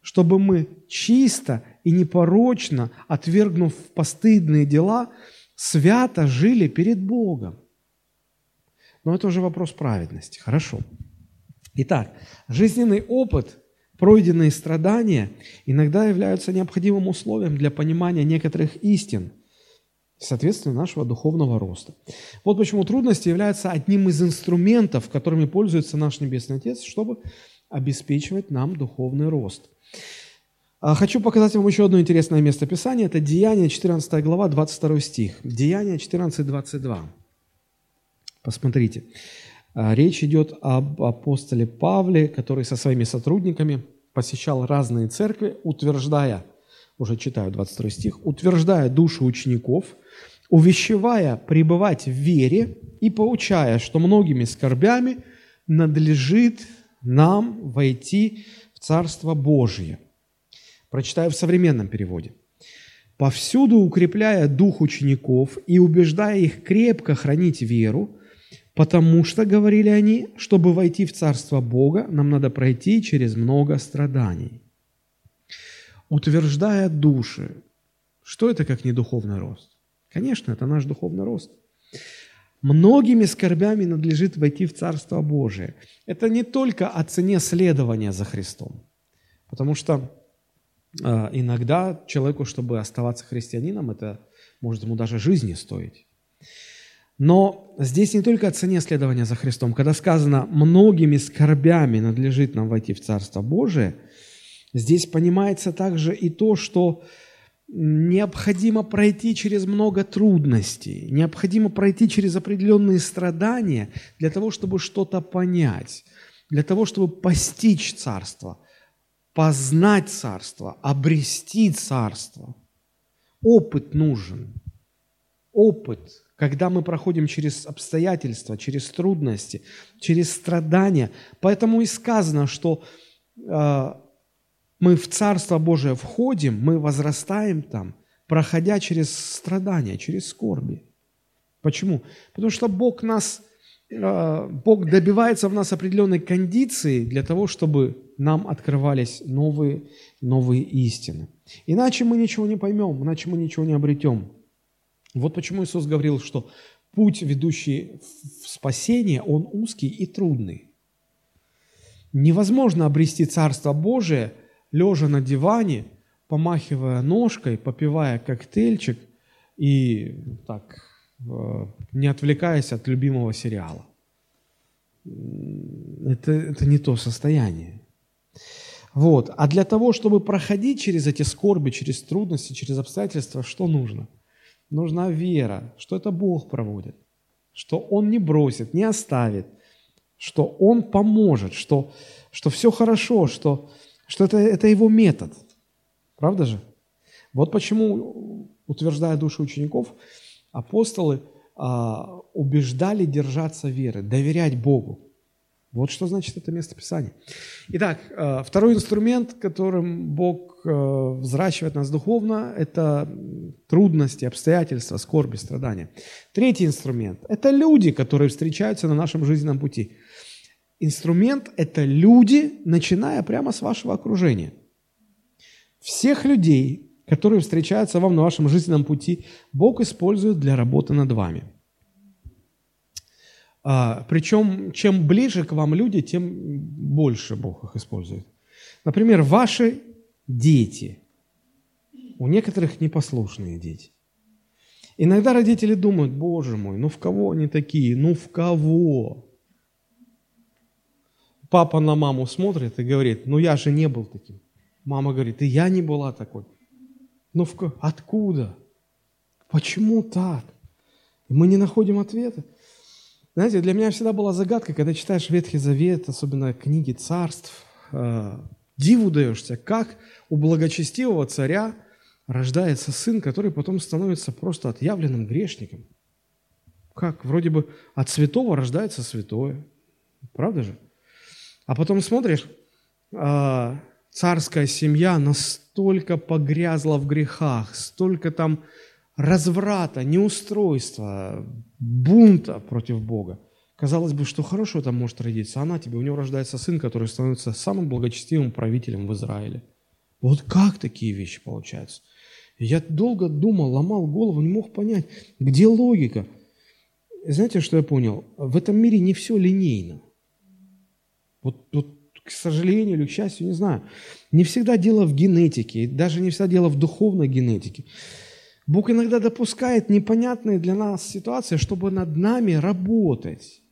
Чтобы мы чисто и непорочно, отвергнув постыдные дела, свято жили перед Богом. Но это уже вопрос праведности. Хорошо. Итак, жизненный опыт, пройденные страдания иногда являются необходимым условием для понимания некоторых истин, соответственно, нашего духовного роста. Вот почему трудности являются одним из инструментов, которыми пользуется наш Небесный Отец, чтобы обеспечивать нам духовный рост. А хочу показать вам еще одно интересное место Писания. Это Деяние, 14 глава, 22 стих. Деяние 14, 22. Посмотрите. А, речь идет об апостоле Павле, который со своими сотрудниками посещал разные церкви, утверждая, уже читаю 22 стих, утверждая души учеников, увещевая пребывать в вере и поучая, что многими скорбями надлежит нам войти в Царство Божье. Прочитаю в современном переводе. «Повсюду укрепляя дух учеников и убеждая их крепко хранить веру, Потому что, говорили они, чтобы войти в Царство Бога, нам надо пройти через много страданий. Утверждая души, что это как не духовный рост? Конечно, это наш духовный рост. Многими скорбями надлежит войти в Царство Божие. Это не только о цене следования за Христом, потому что э, иногда человеку, чтобы оставаться христианином, это может ему даже жизни стоить. Но здесь не только о цене следования за Христом. Когда сказано «многими скорбями надлежит нам войти в Царство Божие», здесь понимается также и то, что необходимо пройти через много трудностей, необходимо пройти через определенные страдания для того, чтобы что-то понять, для того, чтобы постичь Царство, познать Царство, обрести Царство. Опыт нужен. Опыт – когда мы проходим через обстоятельства, через трудности, через страдания. Поэтому и сказано, что э, мы в Царство Божие входим, мы возрастаем там, проходя через страдания, через скорби. Почему? Потому что Бог нас, э, Бог добивается в нас определенной кондиции для того, чтобы нам открывались новые, новые истины. Иначе мы ничего не поймем, иначе мы ничего не обретем. Вот почему Иисус говорил, что путь, ведущий в спасение, он узкий и трудный. Невозможно обрести Царство Божие, лежа на диване, помахивая ножкой, попивая коктейльчик и так, э, не отвлекаясь от любимого сериала. Это, это не то состояние. Вот. А для того, чтобы проходить через эти скорби, через трудности, через обстоятельства, что нужно? Нужна вера, что это Бог проводит, что Он не бросит, не оставит, что Он поможет, что, что все хорошо, что, что это, это Его метод. Правда же? Вот почему, утверждая души учеников, апостолы а, убеждали держаться веры, доверять Богу. Вот что значит это место Писания. Итак, э, второй инструмент, которым Бог э, взращивает нас духовно, это трудности, обстоятельства, скорби, страдания. Третий инструмент – это люди, которые встречаются на нашем жизненном пути. Инструмент – это люди, начиная прямо с вашего окружения. Всех людей, которые встречаются вам на вашем жизненном пути, Бог использует для работы над вами – причем, чем ближе к вам люди, тем больше Бог их использует. Например, ваши дети. У некоторых непослушные дети. Иногда родители думают, боже мой, ну в кого они такие? Ну в кого? Папа на маму смотрит и говорит, ну я же не был таким. Мама говорит, и я не была такой. Ну в... откуда? Почему так? Мы не находим ответа. Знаете, для меня всегда была загадка, когда читаешь Ветхий Завет, особенно книги царств, э, диву даешься, как у благочестивого царя рождается сын, который потом становится просто отъявленным грешником. Как? Вроде бы от святого рождается святое. Правда же? А потом смотришь, э, царская семья настолько погрязла в грехах, столько там разврата, неустройства, бунта против Бога. Казалось бы, что хорошего там может родиться. Она тебе, у него рождается сын, который становится самым благочестивым правителем в Израиле. Вот как такие вещи получаются? Я долго думал, ломал голову, не мог понять, где логика. Знаете, что я понял? В этом мире не все линейно. Вот, вот к сожалению или к счастью, не знаю. Не всегда дело в генетике, даже не всегда дело в духовной генетике. Бог иногда допускает непонятные для нас ситуации, чтобы над нами работать.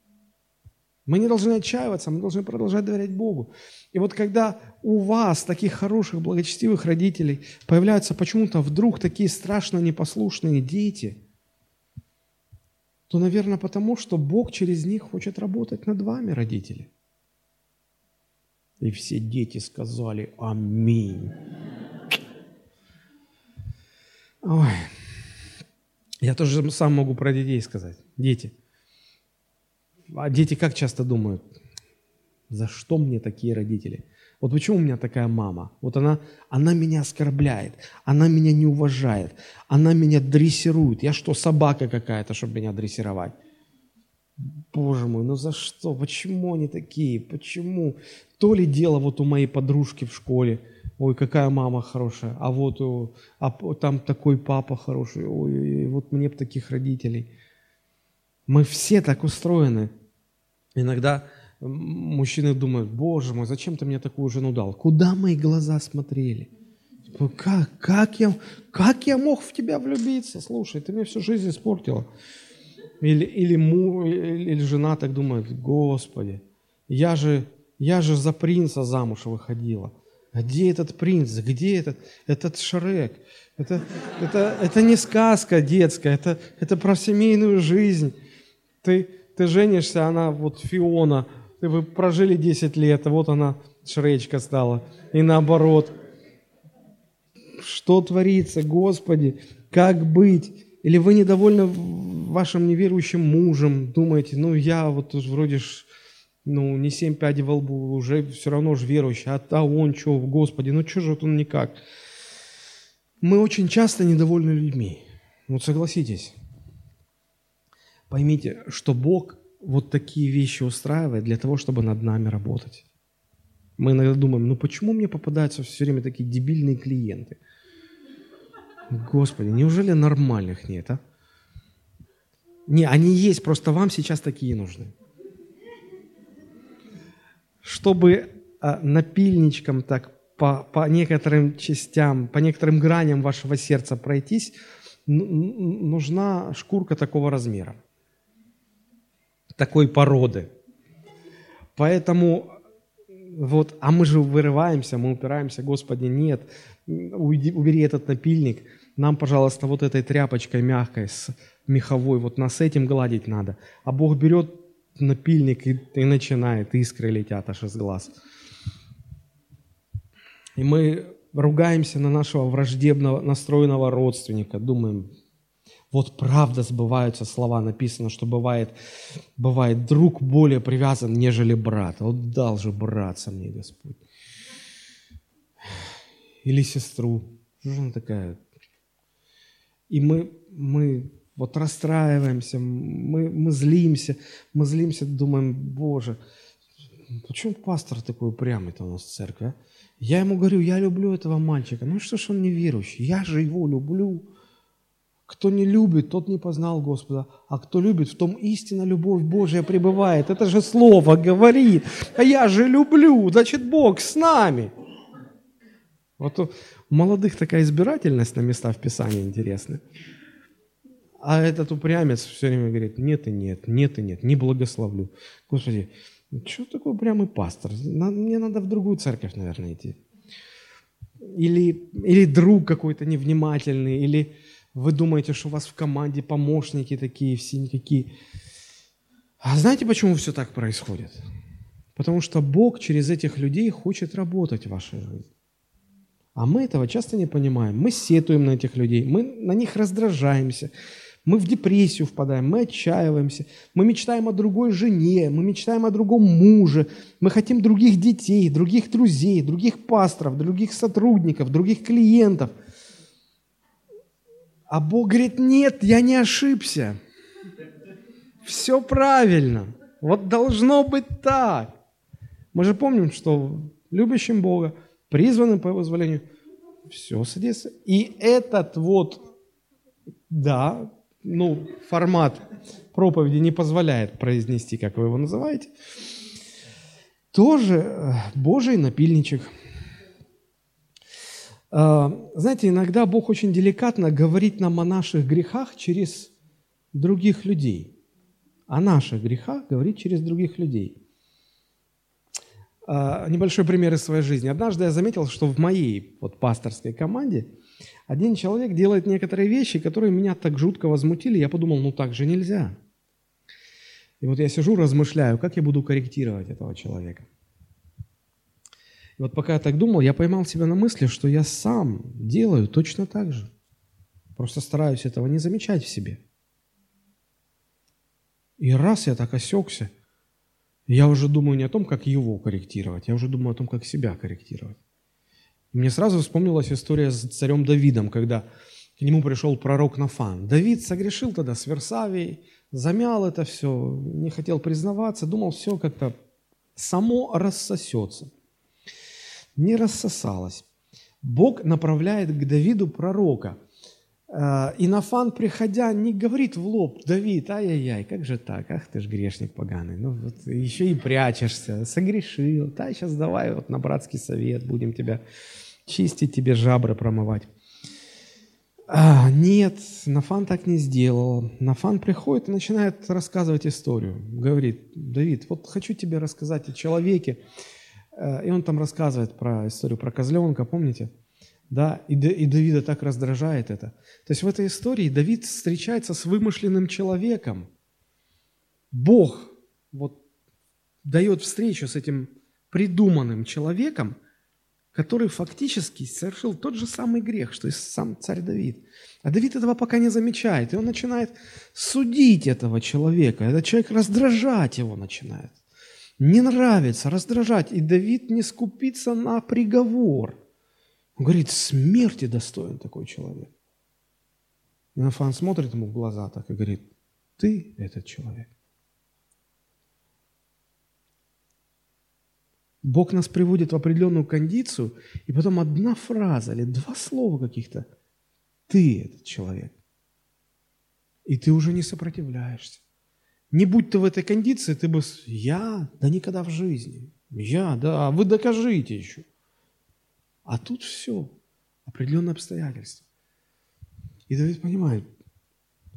Мы не должны отчаиваться, мы должны продолжать доверять Богу. И вот когда у вас, таких хороших, благочестивых родителей, появляются почему-то вдруг такие страшно непослушные дети, то, наверное, потому что Бог через них хочет работать над вами, родители. И все дети сказали «Аминь». Ой. Я тоже сам могу про детей сказать. Дети. А дети как часто думают, за что мне такие родители? Вот почему у меня такая мама? Вот она, она меня оскорбляет, она меня не уважает, она меня дрессирует. Я что, собака какая-то, чтобы меня дрессировать? Боже мой, ну за что? Почему они такие? Почему? То ли дело вот у моей подружки в школе – ой, какая мама хорошая, а вот а там такой папа хороший, ой, вот мне бы таких родителей. Мы все так устроены. Иногда мужчины думают, боже мой, зачем ты мне такую жену дал? Куда мои глаза смотрели? Типа, как, как, я, как я мог в тебя влюбиться? Слушай, ты мне всю жизнь испортила. Или, или, му, или, или жена так думает, Господи, я же, я же за принца замуж выходила. Где этот принц? Где этот, этот Шрек? Это, это, это не сказка детская, это, это про семейную жизнь. Ты, ты женишься, она вот Фиона, ты вы прожили 10 лет, а вот она Шречка стала. И наоборот. Что творится, Господи? Как быть? Или вы недовольны вашим неверующим мужем, думаете, ну я вот вроде ж ну, не семь пядей во лбу, уже все равно же верующий, а, а он что, Господи, ну что же вот он никак? Мы очень часто недовольны людьми. Вот согласитесь. Поймите, что Бог вот такие вещи устраивает для того, чтобы над нами работать. Мы иногда думаем, ну почему мне попадаются все время такие дебильные клиенты? Господи, неужели нормальных нет, а? Не, они есть, просто вам сейчас такие нужны чтобы а, напильничком так по, по некоторым частям, по некоторым граням вашего сердца пройтись, нужна шкурка такого размера, такой породы. Поэтому вот, а мы же вырываемся, мы упираемся, Господи, нет, уйди, убери этот напильник, нам, пожалуйста, вот этой тряпочкой мягкой, с меховой, вот нас этим гладить надо. А Бог берет напильник и, и начинает, искры летят аж из глаз. И мы ругаемся на нашего враждебного настроенного родственника, думаем, Вот правда сбываются слова, написано, что бывает, бывает друг более привязан, нежели брат. Вот дал же браться мне Господь. Или сестру. Что же она такая? И мы, мы вот расстраиваемся, мы, мы злимся, мы злимся, думаем, Боже, почему пастор такой упрямый-то у нас в церкви? А? Я ему говорю, я люблю этого мальчика. Ну что ж он не верующий? Я же его люблю. Кто не любит, тот не познал Господа, а кто любит, в том истинно любовь Божья пребывает. Это же слово говорит. А я же люблю, значит, Бог с нами. Вот у молодых такая избирательность на места в Писании интересная. А этот упрямец все время говорит, нет и нет, нет и нет, не благословлю. Господи, что такой упрямый пастор? Мне надо в другую церковь, наверное, идти. Или, или друг какой-то невнимательный, или вы думаете, что у вас в команде помощники такие, все никакие. А знаете, почему все так происходит? Потому что Бог через этих людей хочет работать в вашей жизни. А мы этого часто не понимаем. Мы сетуем на этих людей, мы на них раздражаемся, мы в депрессию впадаем, мы отчаиваемся, мы мечтаем о другой жене, мы мечтаем о другом муже, мы хотим других детей, других друзей, других пасторов, других сотрудников, других клиентов. А Бог говорит, нет, я не ошибся. Все правильно. Вот должно быть так. Мы же помним, что любящим Бога, призванным по Его позволению, все содействует. И этот вот, да, ну, формат проповеди не позволяет произнести, как вы его называете, тоже э, Божий напильничек. А, знаете, иногда Бог очень деликатно говорит нам о наших грехах через других людей. О наших грехах говорит через других людей. А, небольшой пример из своей жизни. Однажды я заметил, что в моей вот пасторской команде – один человек делает некоторые вещи, которые меня так жутко возмутили, я подумал, ну так же нельзя. И вот я сижу, размышляю, как я буду корректировать этого человека. И вот пока я так думал, я поймал себя на мысли, что я сам делаю точно так же. Просто стараюсь этого не замечать в себе. И раз я так осекся, я уже думаю не о том, как его корректировать, я уже думаю о том, как себя корректировать. Мне сразу вспомнилась история с царем Давидом, когда к нему пришел пророк Нафан. Давид согрешил тогда с Версавией, замял это все, не хотел признаваться, думал, все как-то само рассосется. Не рассосалось. Бог направляет к Давиду пророка. Э, и Нафан, приходя, не говорит в лоб, Давид, ай-яй-яй, как же так, ах ты ж грешник поганый, ну вот еще и прячешься, согрешил, да, сейчас давай вот на братский совет будем тебя чистить тебе жабры, промывать. А, нет, Нафан так не сделал. Нафан приходит и начинает рассказывать историю. Говорит, Давид, вот хочу тебе рассказать о человеке. Э, и он там рассказывает про историю про козленка, помните? Да, и, и Давида так раздражает это. То есть в этой истории Давид встречается с вымышленным человеком. Бог вот дает встречу с этим придуманным человеком, который фактически совершил тот же самый грех, что и сам царь Давид. А Давид этого пока не замечает, и он начинает судить этого человека. Этот человек раздражать его начинает. Не нравится, раздражать. И Давид не скупится на приговор. Он говорит, смерти достоин такой человек. И Нафан смотрит ему в глаза так и говорит, ты этот человек. Бог нас приводит в определенную кондицию, и потом одна фраза или два слова каких-то. Ты этот человек. И ты уже не сопротивляешься. Не будь ты в этой кондиции, ты бы... Я? Да никогда в жизни. Я? Да, а вы докажите еще. А тут все. Определенные обстоятельства. И Давид понимает,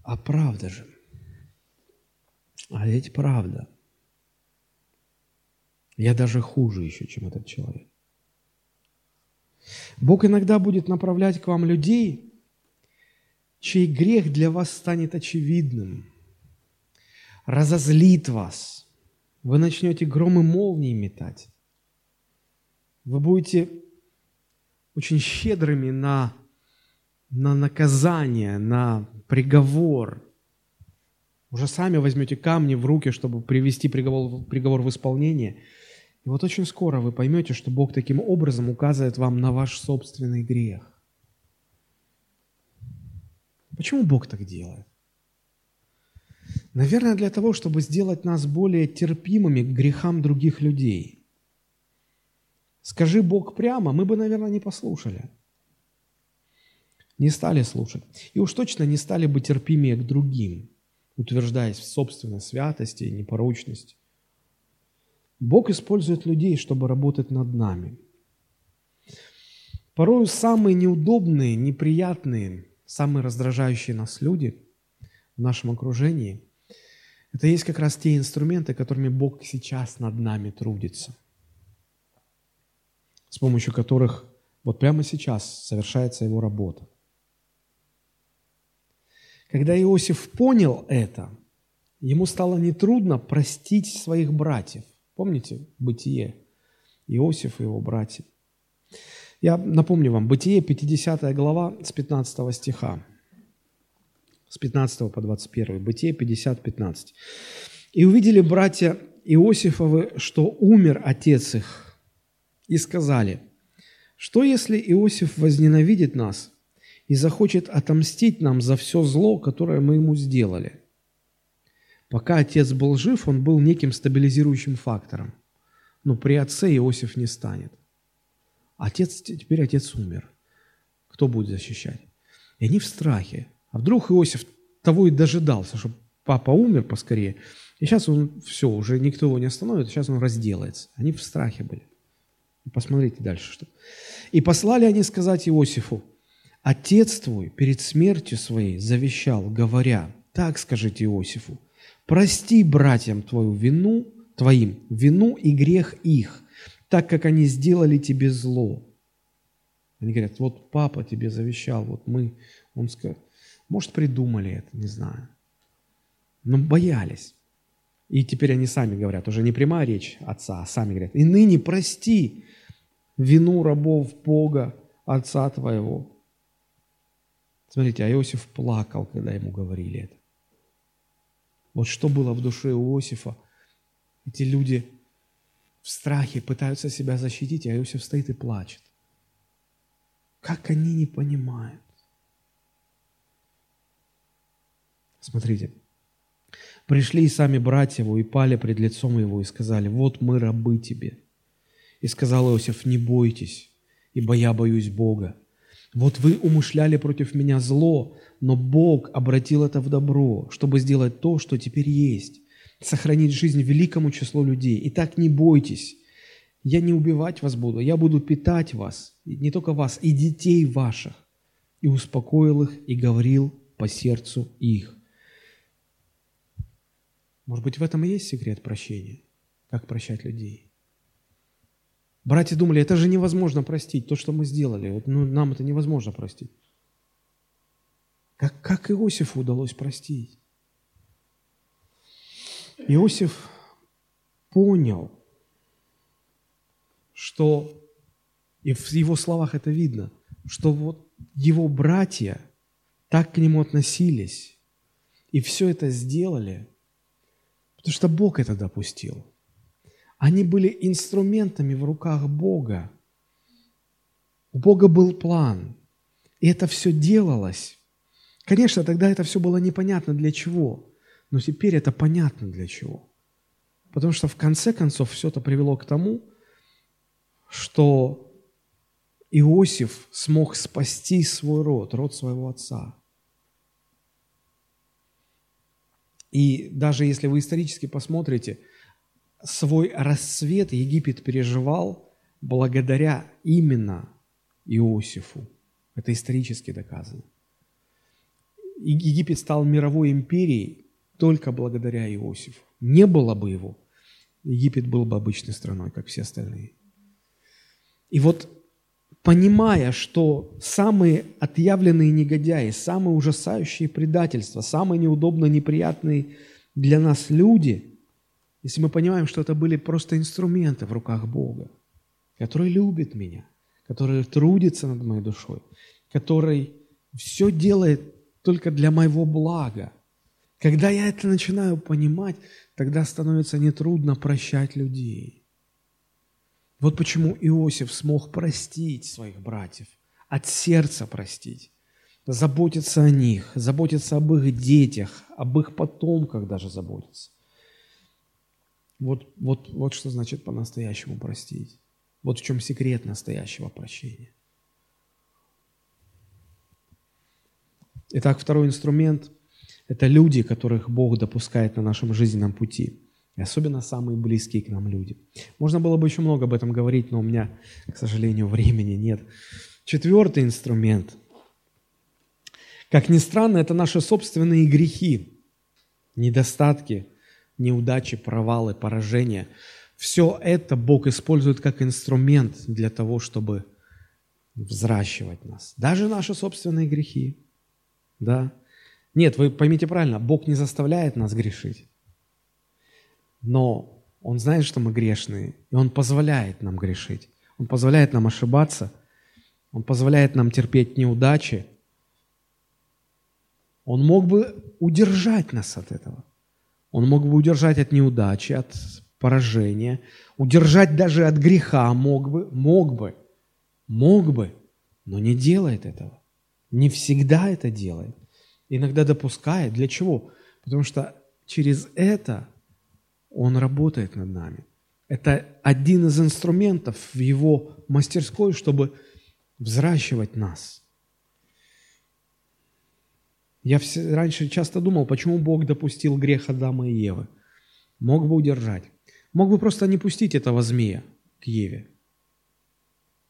а правда же. А ведь правда – я даже хуже еще, чем этот человек. Бог иногда будет направлять к вам людей, чей грех для вас станет очевидным, разозлит вас. Вы начнете громы молнии метать. Вы будете очень щедрыми на на наказание, на приговор. Уже сами возьмете камни в руки, чтобы привести приговор, приговор в исполнение. И вот очень скоро вы поймете, что Бог таким образом указывает вам на ваш собственный грех. Почему Бог так делает? Наверное, для того, чтобы сделать нас более терпимыми к грехам других людей. Скажи Бог прямо, мы бы, наверное, не послушали. Не стали слушать. И уж точно не стали бы терпимее к другим, утверждаясь в собственной святости и непорочности. Бог использует людей, чтобы работать над нами. Порой самые неудобные, неприятные, самые раздражающие нас люди в нашем окружении – это есть как раз те инструменты, которыми Бог сейчас над нами трудится, с помощью которых вот прямо сейчас совершается его работа. Когда Иосиф понял это, ему стало нетрудно простить своих братьев. Помните бытие? Иосиф и его братья. Я напомню вам, Бытие, 50 глава, с 15 стиха. С 15 по 21. Бытие 50, 15. «И увидели братья Иосифовы, что умер отец их, и сказали, что если Иосиф возненавидит нас и захочет отомстить нам за все зло, которое мы ему сделали?» Пока отец был жив, он был неким стабилизирующим фактором. Но при отце Иосиф не станет. Отец, теперь отец умер. Кто будет защищать? И они в страхе. А вдруг Иосиф того и дожидался, чтобы папа умер поскорее. И сейчас он, все, уже никто его не остановит, сейчас он разделается. Они в страхе были. Посмотрите дальше, что. И послали они сказать Иосифу, «Отец твой перед смертью своей завещал, говоря, так скажите Иосифу, Прости братьям твою вину, твоим вину и грех их, так как они сделали тебе зло. Они говорят, вот папа тебе завещал, вот мы, он сказал, может, придумали это, не знаю. Но боялись. И теперь они сами говорят, уже не прямая речь отца, а сами говорят, и ныне прости вину рабов Бога, отца твоего. Смотрите, а Иосиф плакал, когда ему говорили это. Вот что было в душе Иосифа. Эти люди в страхе пытаются себя защитить, а Иосиф стоит и плачет. Как они не понимают. Смотрите. Пришли и сами братья его, и пали пред лицом его, и сказали, вот мы рабы тебе. И сказал Иосиф, не бойтесь, ибо я боюсь Бога. Вот вы умышляли против меня зло, но Бог обратил это в добро, чтобы сделать то, что теперь есть, сохранить жизнь великому числу людей. Итак, не бойтесь, я не убивать вас буду, я буду питать вас, не только вас, и детей ваших. И успокоил их, и говорил по сердцу их. Может быть, в этом и есть секрет прощения, как прощать людей. Братья думали, это же невозможно простить, то, что мы сделали. Ну, нам это невозможно простить. Как, как Иосифу удалось простить? Иосиф понял, что, и в его словах это видно, что вот его братья так к нему относились, и все это сделали, потому что Бог это допустил – они были инструментами в руках Бога. У Бога был план. И это все делалось. Конечно, тогда это все было непонятно для чего, но теперь это понятно для чего. Потому что в конце концов все это привело к тому, что Иосиф смог спасти свой род, род своего отца. И даже если вы исторически посмотрите – свой расцвет Египет переживал благодаря именно Иосифу. Это исторически доказано. Египет стал мировой империей только благодаря Иосифу. Не было бы его, Египет был бы обычной страной, как все остальные. И вот понимая, что самые отъявленные негодяи, самые ужасающие предательства, самые неудобно неприятные для нас люди – если мы понимаем, что это были просто инструменты в руках Бога, который любит меня, который трудится над моей душой, который все делает только для моего блага. Когда я это начинаю понимать, тогда становится нетрудно прощать людей. Вот почему Иосиф смог простить своих братьев, от сердца простить, заботиться о них, заботиться об их детях, об их потомках даже заботиться. Вот, вот, вот что значит по-настоящему простить. Вот в чем секрет настоящего прощения. Итак, второй инструмент – это люди, которых Бог допускает на нашем жизненном пути. И особенно самые близкие к нам люди. Можно было бы еще много об этом говорить, но у меня, к сожалению, времени нет. Четвертый инструмент. Как ни странно, это наши собственные грехи, недостатки, неудачи, провалы, поражения. Все это Бог использует как инструмент для того, чтобы взращивать нас. Даже наши собственные грехи. Да? Нет, вы поймите правильно, Бог не заставляет нас грешить но Он знает, что мы грешные, и Он позволяет нам грешить. Он позволяет нам ошибаться, Он позволяет нам терпеть неудачи. Он мог бы удержать нас от этого. Он мог бы удержать от неудачи, от поражения, удержать даже от греха мог бы, мог бы, мог бы, но не делает этого. Не всегда это делает. Иногда допускает. Для чего? Потому что через это он работает над нами. Это один из инструментов в Его мастерской, чтобы взращивать нас. Я все, раньше часто думал, почему Бог допустил грех Адама и Евы. Мог бы удержать. Мог бы просто не пустить этого змея к Еве,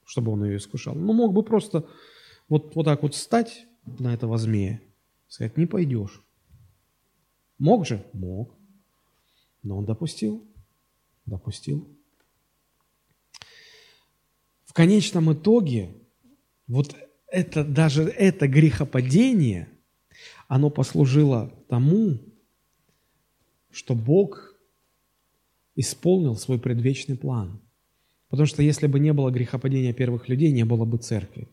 чтобы он ее искушал. Ну, мог бы просто вот, вот так вот встать на этого змея, сказать, не пойдешь. Мог же? Мог. Но он допустил. Допустил. В конечном итоге, вот это, даже это грехопадение, оно послужило тому, что Бог исполнил свой предвечный план. Потому что если бы не было грехопадения первых людей, не было бы церкви.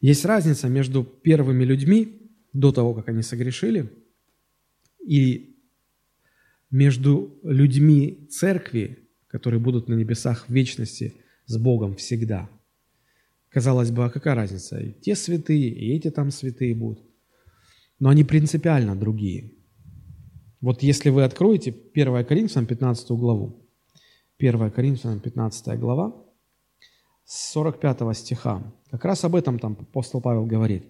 Есть разница между первыми людьми, до того, как они согрешили, и между людьми церкви, которые будут на небесах в вечности с Богом всегда. Казалось бы, а какая разница? И те святые, и эти там святые будут. Но они принципиально другие. Вот если вы откроете 1 Коринфянам 15 главу, 1 Коринфянам 15 глава, с 45 стиха, как раз об этом там апостол Павел говорит.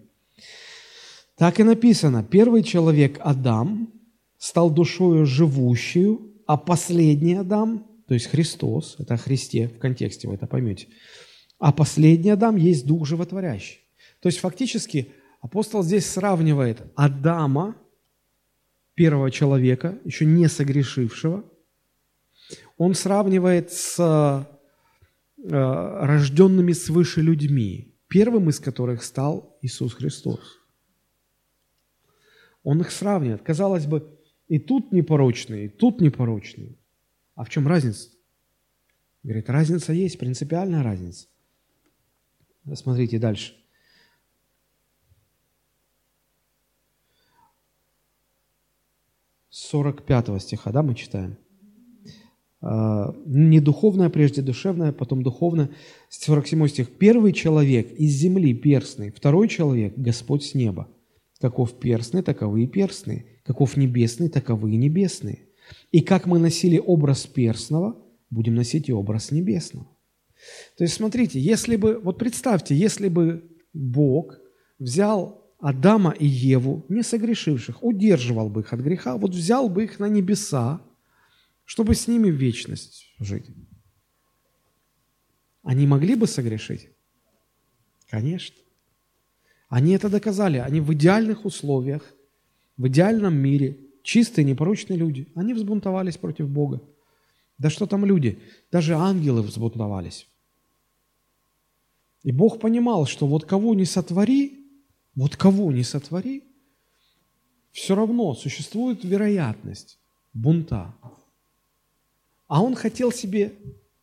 Так и написано, первый человек Адам, стал душою живущую, а последний Адам, то есть Христос, это о Христе в контексте, вы это поймете, а последний Адам есть Дух животворящий. То есть фактически апостол здесь сравнивает Адама, первого человека, еще не согрешившего, он сравнивает с э, рожденными свыше людьми, первым из которых стал Иисус Христос. Он их сравнивает. Казалось бы, и тут непорочные, и тут непорочные. А в чем разница? Говорит, разница есть, принципиальная разница. Смотрите дальше. С 45 стиха, да, мы читаем. А, не духовное, прежде душевное, потом духовное. 47 стих. Первый человек из земли перстный, второй человек – Господь с неба. Каков перстный, таковы и перстные каков небесный, таковы и небесные. И как мы носили образ перстного, будем носить и образ небесного. То есть, смотрите, если бы, вот представьте, если бы Бог взял Адама и Еву, не согрешивших, удерживал бы их от греха, вот взял бы их на небеса, чтобы с ними в вечность жить. Они могли бы согрешить? Конечно. Они это доказали. Они в идеальных условиях в идеальном мире, чистые, непорочные люди, они взбунтовались против Бога. Да что там люди? Даже ангелы взбунтовались. И Бог понимал, что вот кого не сотвори, вот кого не сотвори, все равно существует вероятность бунта. А он хотел себе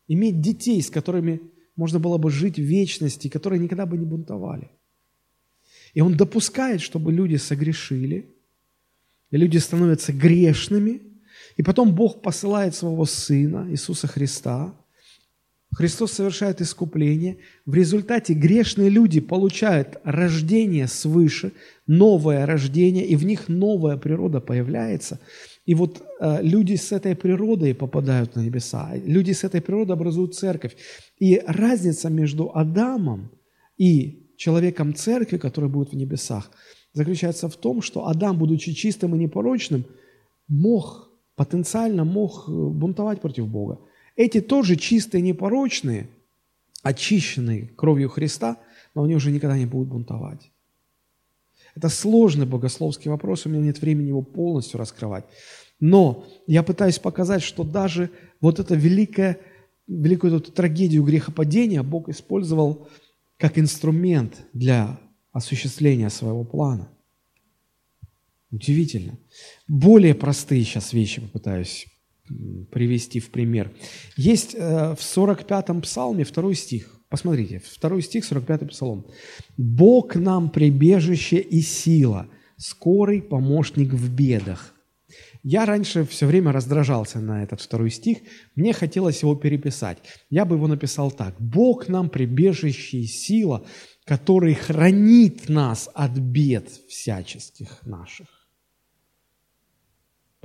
иметь детей, с которыми можно было бы жить в вечности, которые никогда бы не бунтовали. И Он допускает, чтобы люди согрешили, и люди становятся грешными, и потом Бог посылает своего Сына, Иисуса Христа. Христос совершает искупление. В результате грешные люди получают рождение свыше, новое рождение, и в них новая природа появляется. И вот э, люди с этой природой попадают на небеса. Люди с этой природой образуют церковь. И разница между Адамом и человеком церкви, который будет в небесах, заключается в том, что Адам, будучи чистым и непорочным, мог, потенциально мог э, бунтовать против Бога. Эти тоже чистые, непорочные, очищенные кровью Христа, но они уже никогда не будут бунтовать. Это сложный богословский вопрос, у меня нет времени его полностью раскрывать. Но я пытаюсь показать, что даже вот эта великая, великую эту трагедию грехопадения Бог использовал как инструмент для осуществления своего плана. Удивительно. Более простые сейчас вещи попытаюсь привести в пример. Есть э, в 45-м псалме второй стих. Посмотрите, второй стих, 45-й псалом. «Бог нам прибежище и сила, скорый помощник в бедах». Я раньше все время раздражался на этот второй стих, мне хотелось его переписать. Я бы его написал так. «Бог нам прибежище и сила, который хранит нас от бед всяческих наших».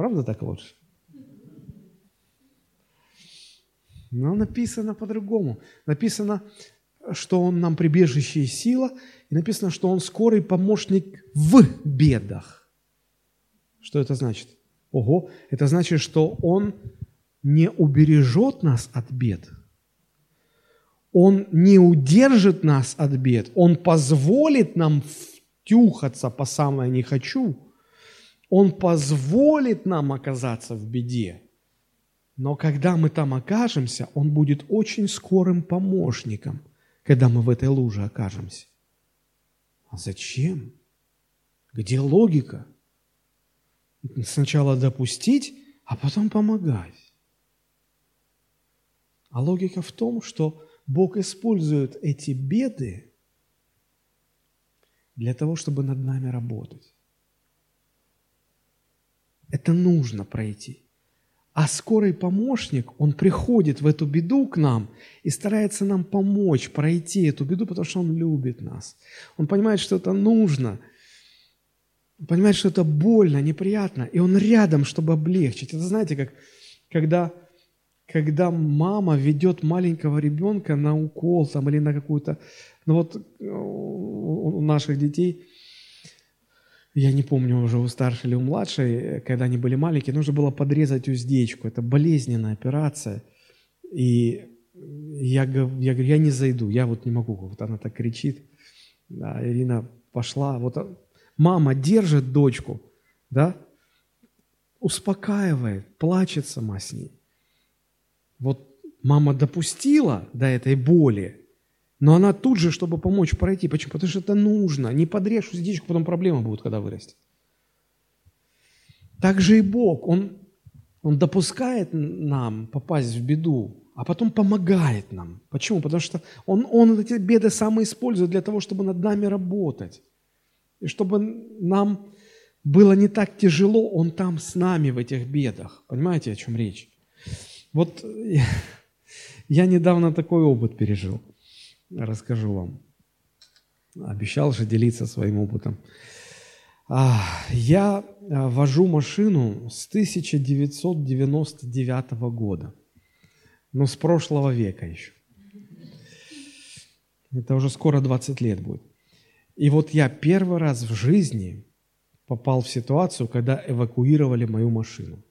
Правда так лучше? Но написано по-другому. Написано, что Он нам прибежище и сила, и написано, что Он скорый помощник в бедах. Что это значит? Ого, это значит, что Он не убережет нас от бед. Он не удержит нас от бед. Он позволит нам втюхаться по самое не хочу. Он позволит нам оказаться в беде. Но когда мы там окажемся, Он будет очень скорым помощником, когда мы в этой луже окажемся. А зачем? Где логика? Сначала допустить, а потом помогать. А логика в том, что Бог использует эти беды для того, чтобы над нами работать. Это нужно пройти. А скорый помощник, он приходит в эту беду к нам и старается нам помочь пройти эту беду, потому что он любит нас. Он понимает, что это нужно, он понимает, что это больно, неприятно, и он рядом, чтобы облегчить. Это знаете, как когда, когда мама ведет маленького ребенка на укол там, или на какую-то... Ну вот э, у наших детей я не помню уже у старшей или у младшей, когда они были маленькие, нужно было подрезать уздечку. Это болезненная операция. И я, я говорю, я не зайду, я вот не могу. Вот она так кричит. Да, Ирина пошла. Вот мама держит дочку, да, успокаивает, плачет сама с ней. Вот мама допустила до этой боли, но она тут же, чтобы помочь пройти. Почему? Потому что это нужно. Не подрежь уздечку, потом проблемы будут, когда вырастет. Так же и Бог. Он, он допускает нам попасть в беду, а потом помогает нам. Почему? Потому что Он, он эти беды сам использует для того, чтобы над нами работать. И чтобы нам было не так тяжело, Он там с нами в этих бедах. Понимаете, о чем речь? Вот я недавно такой опыт пережил расскажу вам. Обещал же делиться своим опытом. Я а, вожу машину с 1999 года. Ну, с прошлого века еще. Это уже скоро 20 лет будет. И вот я первый раз в жизни попал в ситуацию, когда эвакуировали мою машину.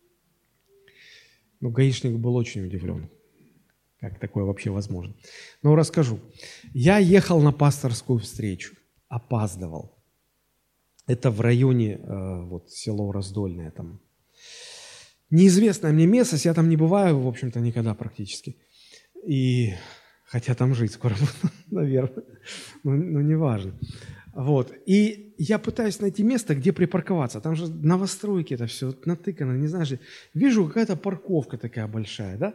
Ну, гаишник был очень удивлен. Как такое вообще возможно? Но расскажу. Я ехал на пасторскую встречу, опаздывал. Это в районе, э, вот, село Раздольное там. Неизвестное мне место, я там не бываю, в общем-то, никогда практически. И хотя там жить скоро буду, наверное, но, но неважно. Вот. И я пытаюсь найти место, где припарковаться. Там же новостройки это все натыкано, не знаешь. Вижу, какая-то парковка такая большая, да?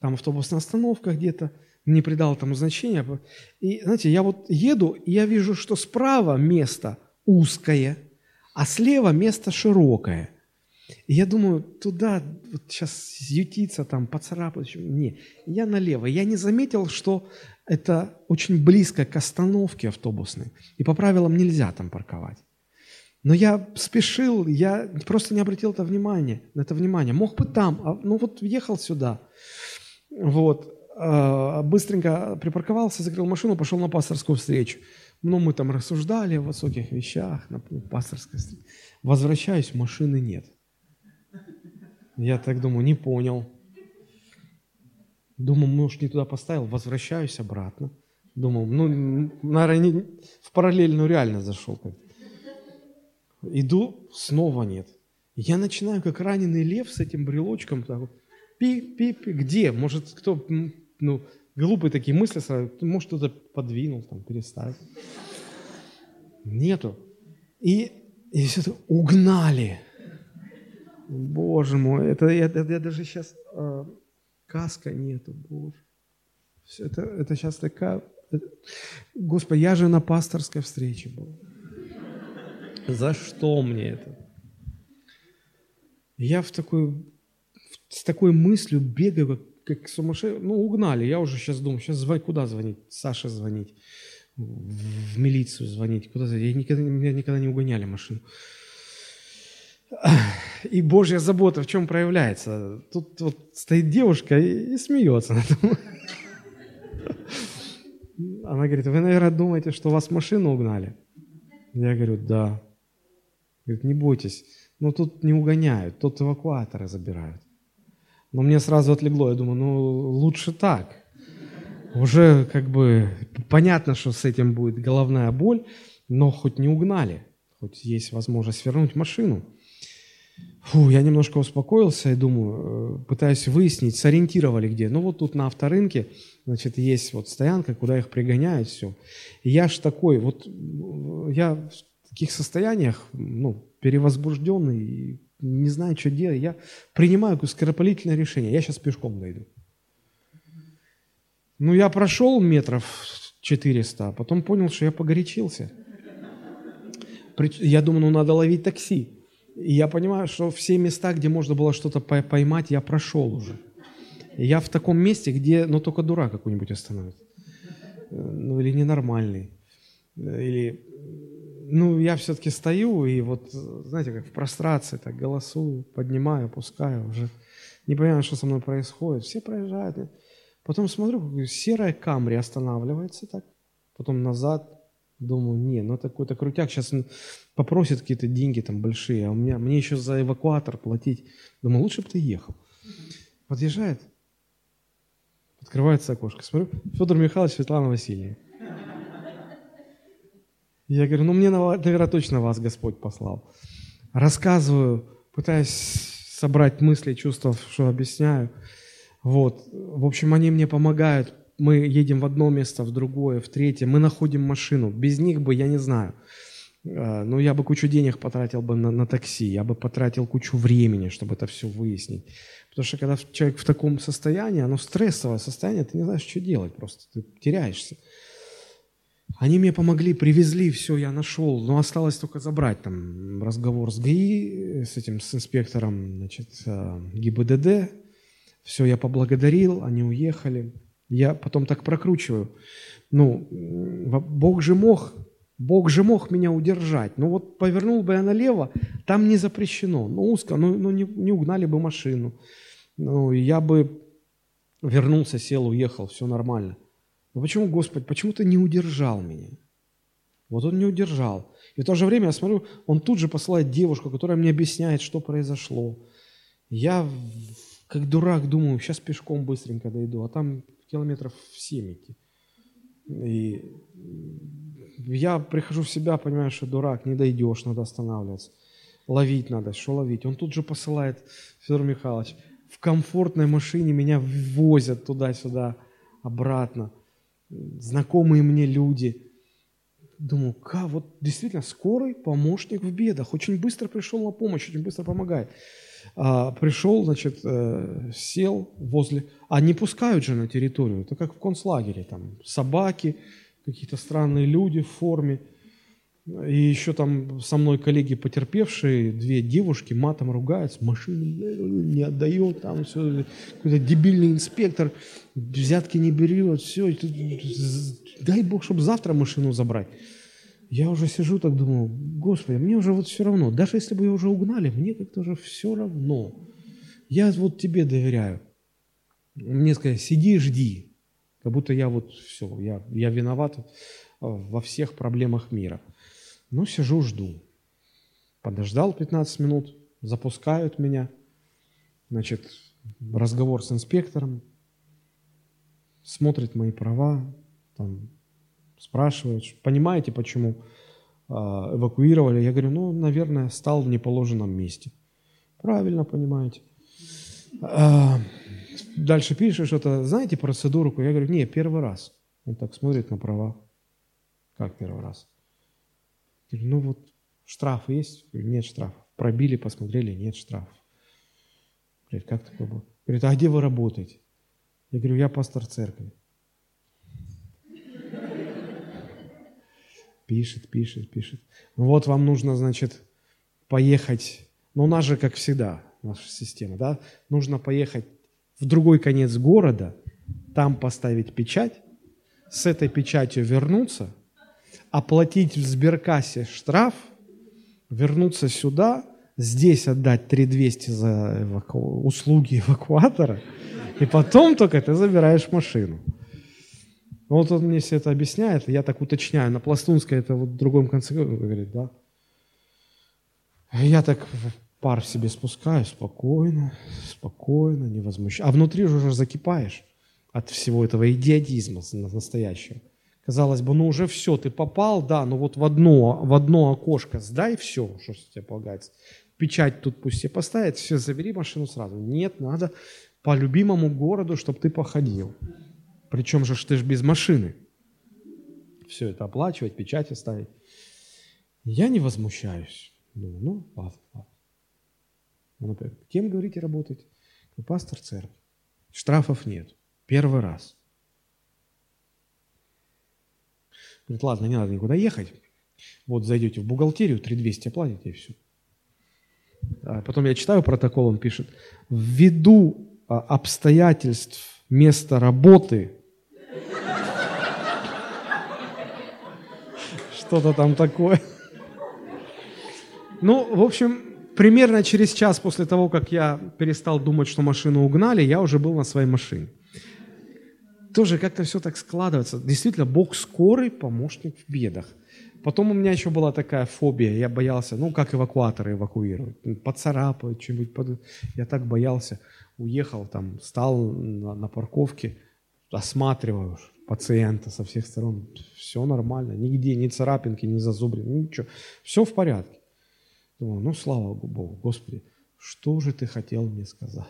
Там автобусная остановка где-то, не придал этому значения. И, знаете, я вот еду, и я вижу, что справа место узкое, а слева место широкое. И я думаю, туда вот сейчас ютиться, там, поцарапать. Не, я налево. Я не заметил, что это очень близко к остановке автобусной. И по правилам нельзя там парковать. Но я спешил, я просто не обратил это внимание, на это внимание. Мог бы там, а, ну вот въехал сюда. Вот. А, быстренько припарковался, закрыл машину, пошел на пасторскую встречу. Ну, мы там рассуждали о высоких вещах, на пасторской встрече. Возвращаюсь, машины нет. Я так думаю, не понял. Думаю, может, не туда поставил, возвращаюсь обратно. Думал, ну, наверное, не, в параллельную реальность зашел. Иду, снова нет. Я начинаю, как раненый лев с этим брелочком, так вот, пи, пи, пи, где? Может, кто, ну, глупые такие мысли сразу, может, кто-то подвинул, там, переставил. Нету. И, и все это угнали. Боже мой, это я, я, я даже сейчас э, каска нету, Боже. Все это, это сейчас такая... Это, Господи, я же на пасторской встрече был. За что мне это? Я в такой, с такой мыслью бегаю, как, как сумасшедший. Ну, угнали. Я уже сейчас думаю, сейчас звонить, куда звонить? Саше звонить. В милицию звонить. Куда звонить? Я никогда, меня никогда не угоняли машину. И Божья забота в чем проявляется? Тут вот стоит девушка и, и смеется. Она говорит, вы, наверное, думаете, что вас машину угнали? Я говорю, да. Говорит, не бойтесь, но тут не угоняют, тут эвакуаторы забирают. Но мне сразу отлегло, я думаю, ну лучше так. Уже как бы понятно, что с этим будет головная боль, но хоть не угнали, хоть есть возможность вернуть машину. Фу, я немножко успокоился и думаю, э, пытаюсь выяснить, сориентировали где. Ну вот тут на авторынке, значит, есть вот стоянка, куда их пригоняют, все. И я ж такой, вот я в таких состояниях, ну, перевозбужденный, не знаю, что делать, я принимаю скоропалительное решение, я сейчас пешком дойду. Ну, я прошел метров 400, а потом понял, что я погорячился. Я думаю, ну, надо ловить такси. И я понимаю, что все места, где можно было что-то поймать, я прошел уже. Я в таком месте, где, ну, только дурак какой-нибудь остановит. Э, ну, или ненормальный. Э, или, ну, я все-таки стою и вот, знаете, как в прострации, так голосую, поднимаю, опускаю уже. Не понимаю, что со мной происходит. Все проезжают. Потом смотрю, серая Камри останавливается так, потом назад, Думаю, не, ну это какой-то крутяк, сейчас он попросит какие-то деньги там большие, а у меня, мне еще за эвакуатор платить. Думаю, лучше бы ты ехал. Подъезжает, открывается окошко, смотрю, Федор Михайлович, Светлана Васильевна. Я говорю, ну мне, наверное, точно вас Господь послал. Рассказываю, пытаюсь собрать мысли, чувства, что объясняю. Вот. В общем, они мне помогают мы едем в одно место, в другое, в третье, мы находим машину. Без них бы, я не знаю, э, ну, я бы кучу денег потратил бы на, на такси, я бы потратил кучу времени, чтобы это все выяснить. Потому что когда человек в таком состоянии, оно стрессовое состояние, ты не знаешь, что делать просто, ты теряешься. Они мне помогли, привезли, все, я нашел, но осталось только забрать там разговор с ГИ, с этим, с инспектором, значит, э, ГИБДД. Все, я поблагодарил, они уехали. Я потом так прокручиваю. Ну, Бог же мог, Бог же мог меня удержать. Ну вот повернул бы я налево, там не запрещено. Ну узко, ну, ну не, не угнали бы машину. Ну, я бы вернулся, сел, уехал, все нормально. Но почему, Господь, почему ты не удержал меня? Вот он не удержал. И в то же время я смотрю, он тут же посылает девушку, которая мне объясняет, что произошло. Я, как дурак, думаю, сейчас пешком быстренько дойду, а там километров в 7 идти. И я прихожу в себя, понимаю, что дурак, не дойдешь, надо останавливаться. Ловить надо, что ловить? Он тут же посылает, Федор Михайлович, в комфортной машине меня возят туда-сюда, обратно. Знакомые мне люди. Думаю, как, вот действительно, скорый помощник в бедах. Очень быстро пришел на помощь, очень быстро помогает а, пришел, значит, э, сел возле... А не пускают же на территорию, это как в концлагере, там собаки, какие-то странные люди в форме. И еще там со мной коллеги потерпевшие, две девушки матом ругаются, машину не отдает, там все, какой-то дебильный инспектор, взятки не берет, все. Дай Бог, чтобы завтра машину забрать. Я уже сижу так думаю, Господи, мне уже вот все равно. Даже если бы ее уже угнали, мне как-то уже все равно. Я вот тебе доверяю. Мне сказали, сиди и жди. Как будто я вот все, я, я виноват во всех проблемах мира. Ну, сижу, жду. Подождал 15 минут, запускают меня. Значит, разговор с инспектором, смотрит мои права, там, спрашивают, понимаете, почему а, эвакуировали? Я говорю, ну, наверное, стал в неположенном месте. Правильно понимаете. А, дальше пишешь что-то, знаете процедуру? Я говорю, не, первый раз. Он так смотрит на права. Как первый раз? Говорю, ну вот штраф есть? Говорю, нет штрафа. Пробили, посмотрели, нет штрафов. Говорит, как такое было? Говорит, а где вы работаете? Я говорю, я пастор церкви. Пишет, пишет, пишет. Ну вот вам нужно, значит, поехать. Ну у нас же, как всегда, наша система, да? Нужно поехать в другой конец города, там поставить печать, с этой печатью вернуться – оплатить в сберкассе штраф, вернуться сюда, здесь отдать 3200 за эваку... услуги эвакуатора, и потом только ты забираешь машину. Вот он мне все это объясняет, я так уточняю, на пластунской это вот в другом конце говорит, да. Я так пар себе спускаю, спокойно, спокойно, не возмущаюсь. А внутри же уже закипаешь от всего этого идиотизма настоящего. Казалось бы, ну уже все, ты попал, да, ну вот в одно, в одно окошко сдай все, что тебе полагается. Печать тут пусть тебе поставят, все, забери машину сразу. Нет, надо по любимому городу, чтобы ты походил. Причем же ты ж без машины. Все это оплачивать, печати ставить. Я не возмущаюсь. Ну, ну ладно. Он опять, кем, говорите, работать? Пастор церкви. Штрафов нет. Первый раз. Говорит, ладно, не надо никуда ехать. Вот зайдете в бухгалтерию, 3200 оплатите и все. А потом я читаю протокол, он пишет, ввиду а, обстоятельств места работы, что-то там такое. Ну, в общем, примерно через час после того, как я перестал думать, что машину угнали, я уже был на своей машине тоже как-то все так складывается. Действительно, Бог скорый помощник в бедах. Потом у меня еще была такая фобия, я боялся, ну, как эвакуаторы эвакуируют, поцарапают, что-нибудь. Под... Я так боялся, уехал там, стал на, на парковке, осматриваю пациента со всех сторон, все нормально, нигде ни царапинки, ни зазубрин, ничего, все в порядке. Думаю, ну, слава Богу, Господи, что же ты хотел мне сказать?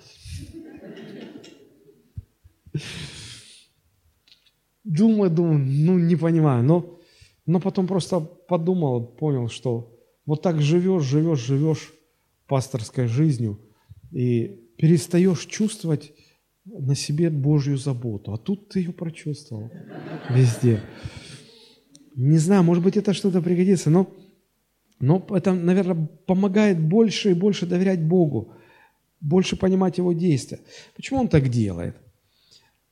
Думаю, думаю, ну не понимаю, но, но потом просто подумал, понял, что вот так живешь, живешь, живешь пасторской жизнью и перестаешь чувствовать на себе Божью заботу. А тут ты ее прочувствовал везде. Не знаю, может быть, это что-то пригодится, но, но это, наверное, помогает больше и больше доверять Богу, больше понимать Его действия. Почему Он так делает?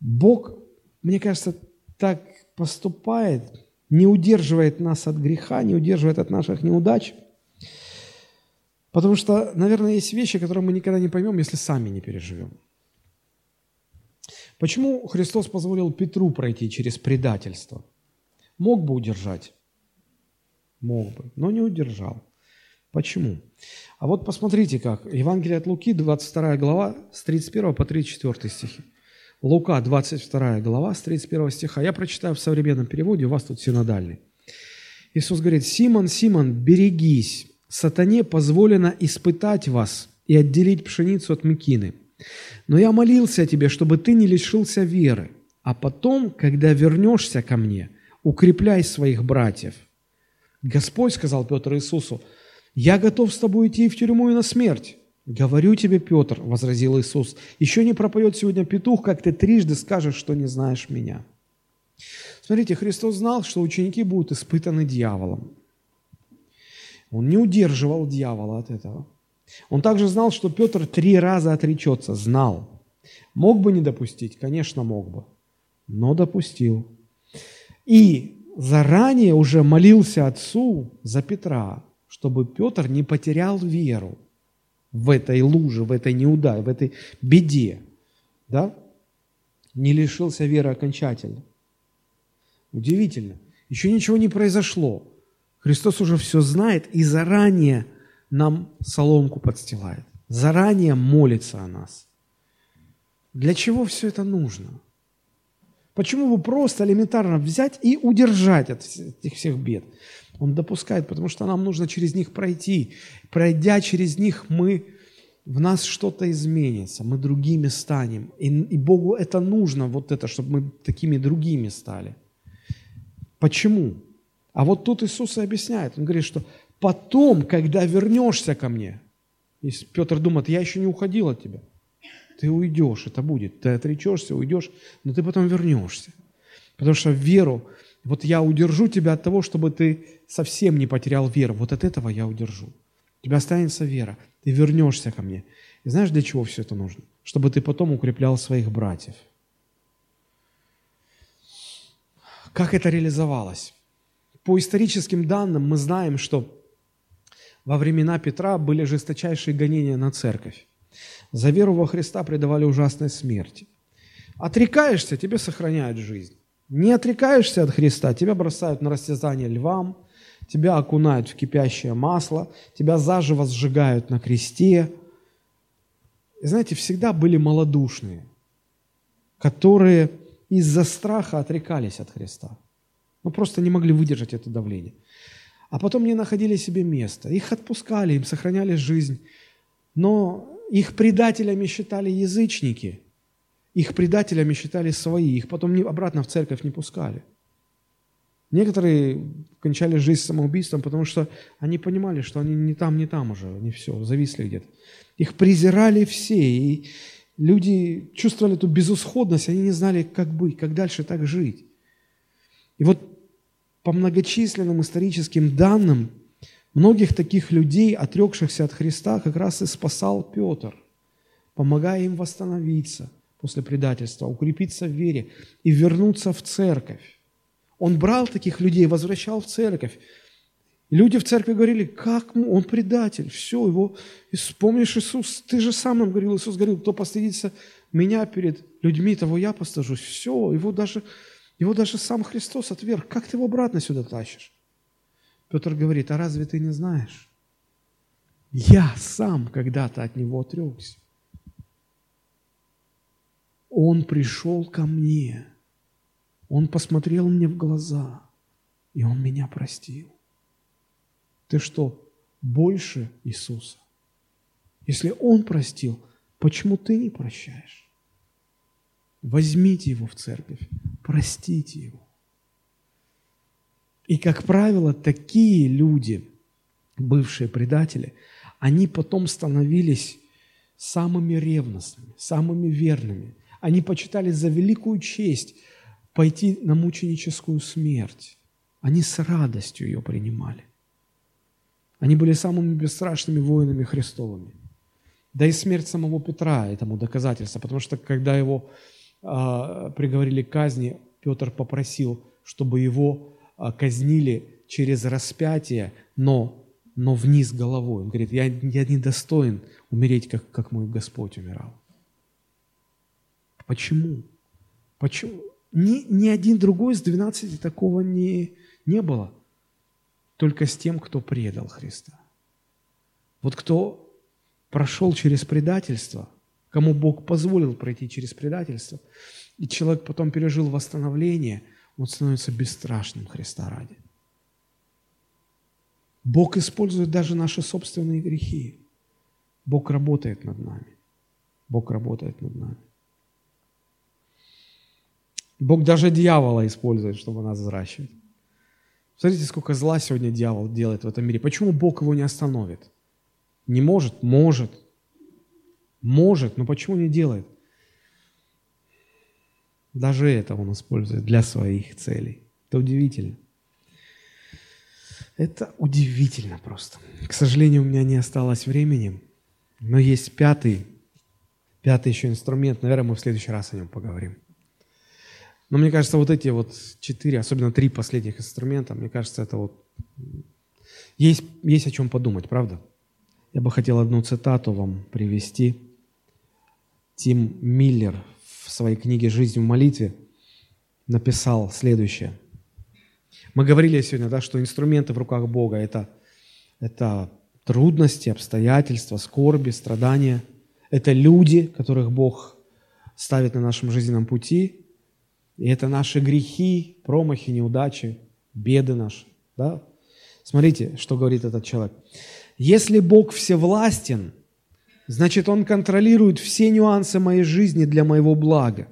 Бог, мне кажется, так поступает, не удерживает нас от греха, не удерживает от наших неудач. Потому что, наверное, есть вещи, которые мы никогда не поймем, если сами не переживем. Почему Христос позволил Петру пройти через предательство? Мог бы удержать? Мог бы, но не удержал. Почему? А вот посмотрите как. Евангелие от Луки, 22 глава, с 31 по 34 стихи. Лука, 22 глава, с 31 стиха. Я прочитаю в современном переводе, у вас тут синодальный. Иисус говорит, «Симон, Симон, берегись, сатане позволено испытать вас и отделить пшеницу от мекины. Но я молился о тебе, чтобы ты не лишился веры, а потом, когда вернешься ко мне, укрепляй своих братьев». Господь сказал Петр Иисусу, «Я готов с тобой идти в тюрьму и на смерть, «Говорю тебе, Петр, — возразил Иисус, — еще не пропоет сегодня петух, как ты трижды скажешь, что не знаешь меня». Смотрите, Христос знал, что ученики будут испытаны дьяволом. Он не удерживал дьявола от этого. Он также знал, что Петр три раза отречется. Знал. Мог бы не допустить? Конечно, мог бы. Но допустил. И заранее уже молился Отцу за Петра, чтобы Петр не потерял веру в этой луже, в этой неудаче, в этой беде. Да? Не лишился веры окончательно. Удивительно. Еще ничего не произошло. Христос уже все знает и заранее нам соломку подстилает. Заранее молится о нас. Для чего все это нужно? Почему бы просто элементарно взять и удержать от этих всех бед? Он допускает, потому что нам нужно через них пройти. Пройдя через них, мы в нас что-то изменится, мы другими станем. И, и Богу это нужно, вот это, чтобы мы такими другими стали. Почему? А вот тут Иисус и объясняет. Он говорит, что потом, когда вернешься ко мне, и Петр думает, я еще не уходил от тебя, ты уйдешь, это будет. Ты отречешься, уйдешь, но ты потом вернешься. Потому что веру, вот я удержу тебя от того, чтобы ты совсем не потерял веру. Вот от этого я удержу. У тебя останется вера. Ты вернешься ко мне. И знаешь, для чего все это нужно? Чтобы ты потом укреплял своих братьев. Как это реализовалось? По историческим данным мы знаем, что во времена Петра были жесточайшие гонения на церковь. За веру во Христа предавали ужасной смерти. Отрекаешься, тебе сохраняют жизнь. Не отрекаешься от Христа, тебя бросают на растязание львам, тебя окунают в кипящее масло, тебя заживо сжигают на кресте. И знаете, всегда были малодушные, которые из-за страха отрекались от Христа. Ну, просто не могли выдержать это давление. А потом не находили себе места. Их отпускали, им сохраняли жизнь. Но их предателями считали язычники. Их предателями считали свои. Их потом обратно в церковь не пускали. Некоторые кончали жизнь самоубийством, потому что они понимали, что они не там, не там уже, они все, зависли где-то. Их презирали все, и люди чувствовали эту безысходность, они не знали, как быть, как дальше так жить. И вот по многочисленным историческим данным, многих таких людей, отрекшихся от Христа, как раз и спасал Петр, помогая им восстановиться после предательства, укрепиться в вере и вернуться в церковь. Он брал таких людей, возвращал в церковь. люди в церкви говорили, как он предатель, все, его, и вспомнишь Иисус, ты же сам нам говорил, Иисус говорил, кто постыдится меня перед людьми, того я постажусь. Все, его даже, его даже сам Христос отверг. Как ты его обратно сюда тащишь? Петр говорит, а разве ты не знаешь? Я сам когда-то от него отрекся. Он пришел ко мне – он посмотрел мне в глаза, и Он меня простил. Ты что, больше Иисуса? Если Он простил, почему ты не прощаешь? Возьмите его в церковь, простите его. И, как правило, такие люди, бывшие предатели, они потом становились самыми ревностными, самыми верными. Они почитали за великую честь – пойти на мученическую смерть. Они с радостью ее принимали. Они были самыми бесстрашными воинами Христовыми. Да и смерть самого Петра этому доказательство, потому что когда его э, приговорили к казни, Петр попросил, чтобы его э, казнили через распятие, но, но вниз головой. Он говорит, я, я не достоин умереть, как, как мой Господь умирал. Почему? Почему? Ни, ни один другой из двенадцати такого не, не было. Только с тем, кто предал Христа. Вот кто прошел через предательство, кому Бог позволил пройти через предательство, и человек потом пережил восстановление, он становится бесстрашным Христа ради. Бог использует даже наши собственные грехи. Бог работает над нами. Бог работает над нами. Бог даже дьявола использует, чтобы нас взращивать. Смотрите, сколько зла сегодня дьявол делает в этом мире. Почему Бог его не остановит? Не может? Может. Может, но почему не делает? Даже это он использует для своих целей. Это удивительно. Это удивительно просто. К сожалению, у меня не осталось времени, но есть пятый, пятый еще инструмент. Наверное, мы в следующий раз о нем поговорим. Но мне кажется, вот эти вот четыре, особенно три последних инструмента, мне кажется, это вот есть, есть о чем подумать, правда? Я бы хотел одну цитату вам привести. Тим Миллер в своей книге «Жизнь в молитве» написал следующее. Мы говорили сегодня, да, что инструменты в руках Бога – это, это трудности, обстоятельства, скорби, страдания. Это люди, которых Бог ставит на нашем жизненном пути. И это наши грехи, промахи, неудачи, беды наши. Да? Смотрите, что говорит этот человек. Если Бог всевластен, значит, Он контролирует все нюансы моей жизни для моего блага.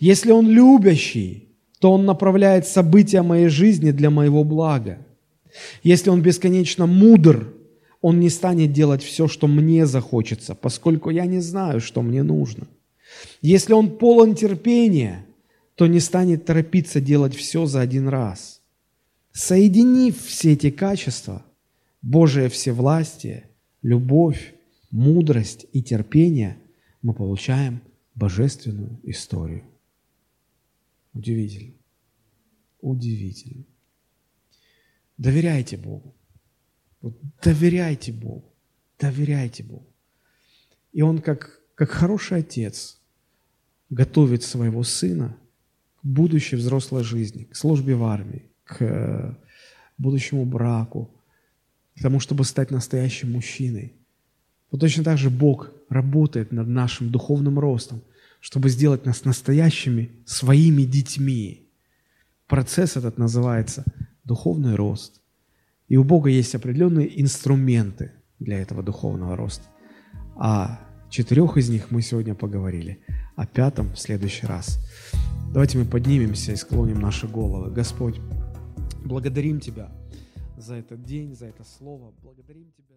Если Он любящий, то Он направляет события моей жизни для моего блага. Если Он бесконечно мудр, Он не станет делать все, что мне захочется, поскольку я не знаю, что мне нужно. Если Он полон терпения, то не станет торопиться делать все за один раз. Соединив все эти качества, Божие всевластие, любовь, мудрость и терпение, мы получаем божественную историю. Удивительно. Удивительно. Доверяйте Богу. Вот доверяйте Богу. Доверяйте Богу. И Он, как, как хороший отец, готовит своего сына к будущей взрослой жизни, к службе в армии, к э, будущему браку, к тому, чтобы стать настоящим мужчиной. Вот точно так же Бог работает над нашим духовным ростом, чтобы сделать нас настоящими своими детьми. Процесс этот называется духовный рост. И у Бога есть определенные инструменты для этого духовного роста. О четырех из них мы сегодня поговорили, о пятом в следующий раз. Давайте мы поднимемся и склоним наши головы. Господь, благодарим Тебя за этот день, за это слово. Благодарим Тебя.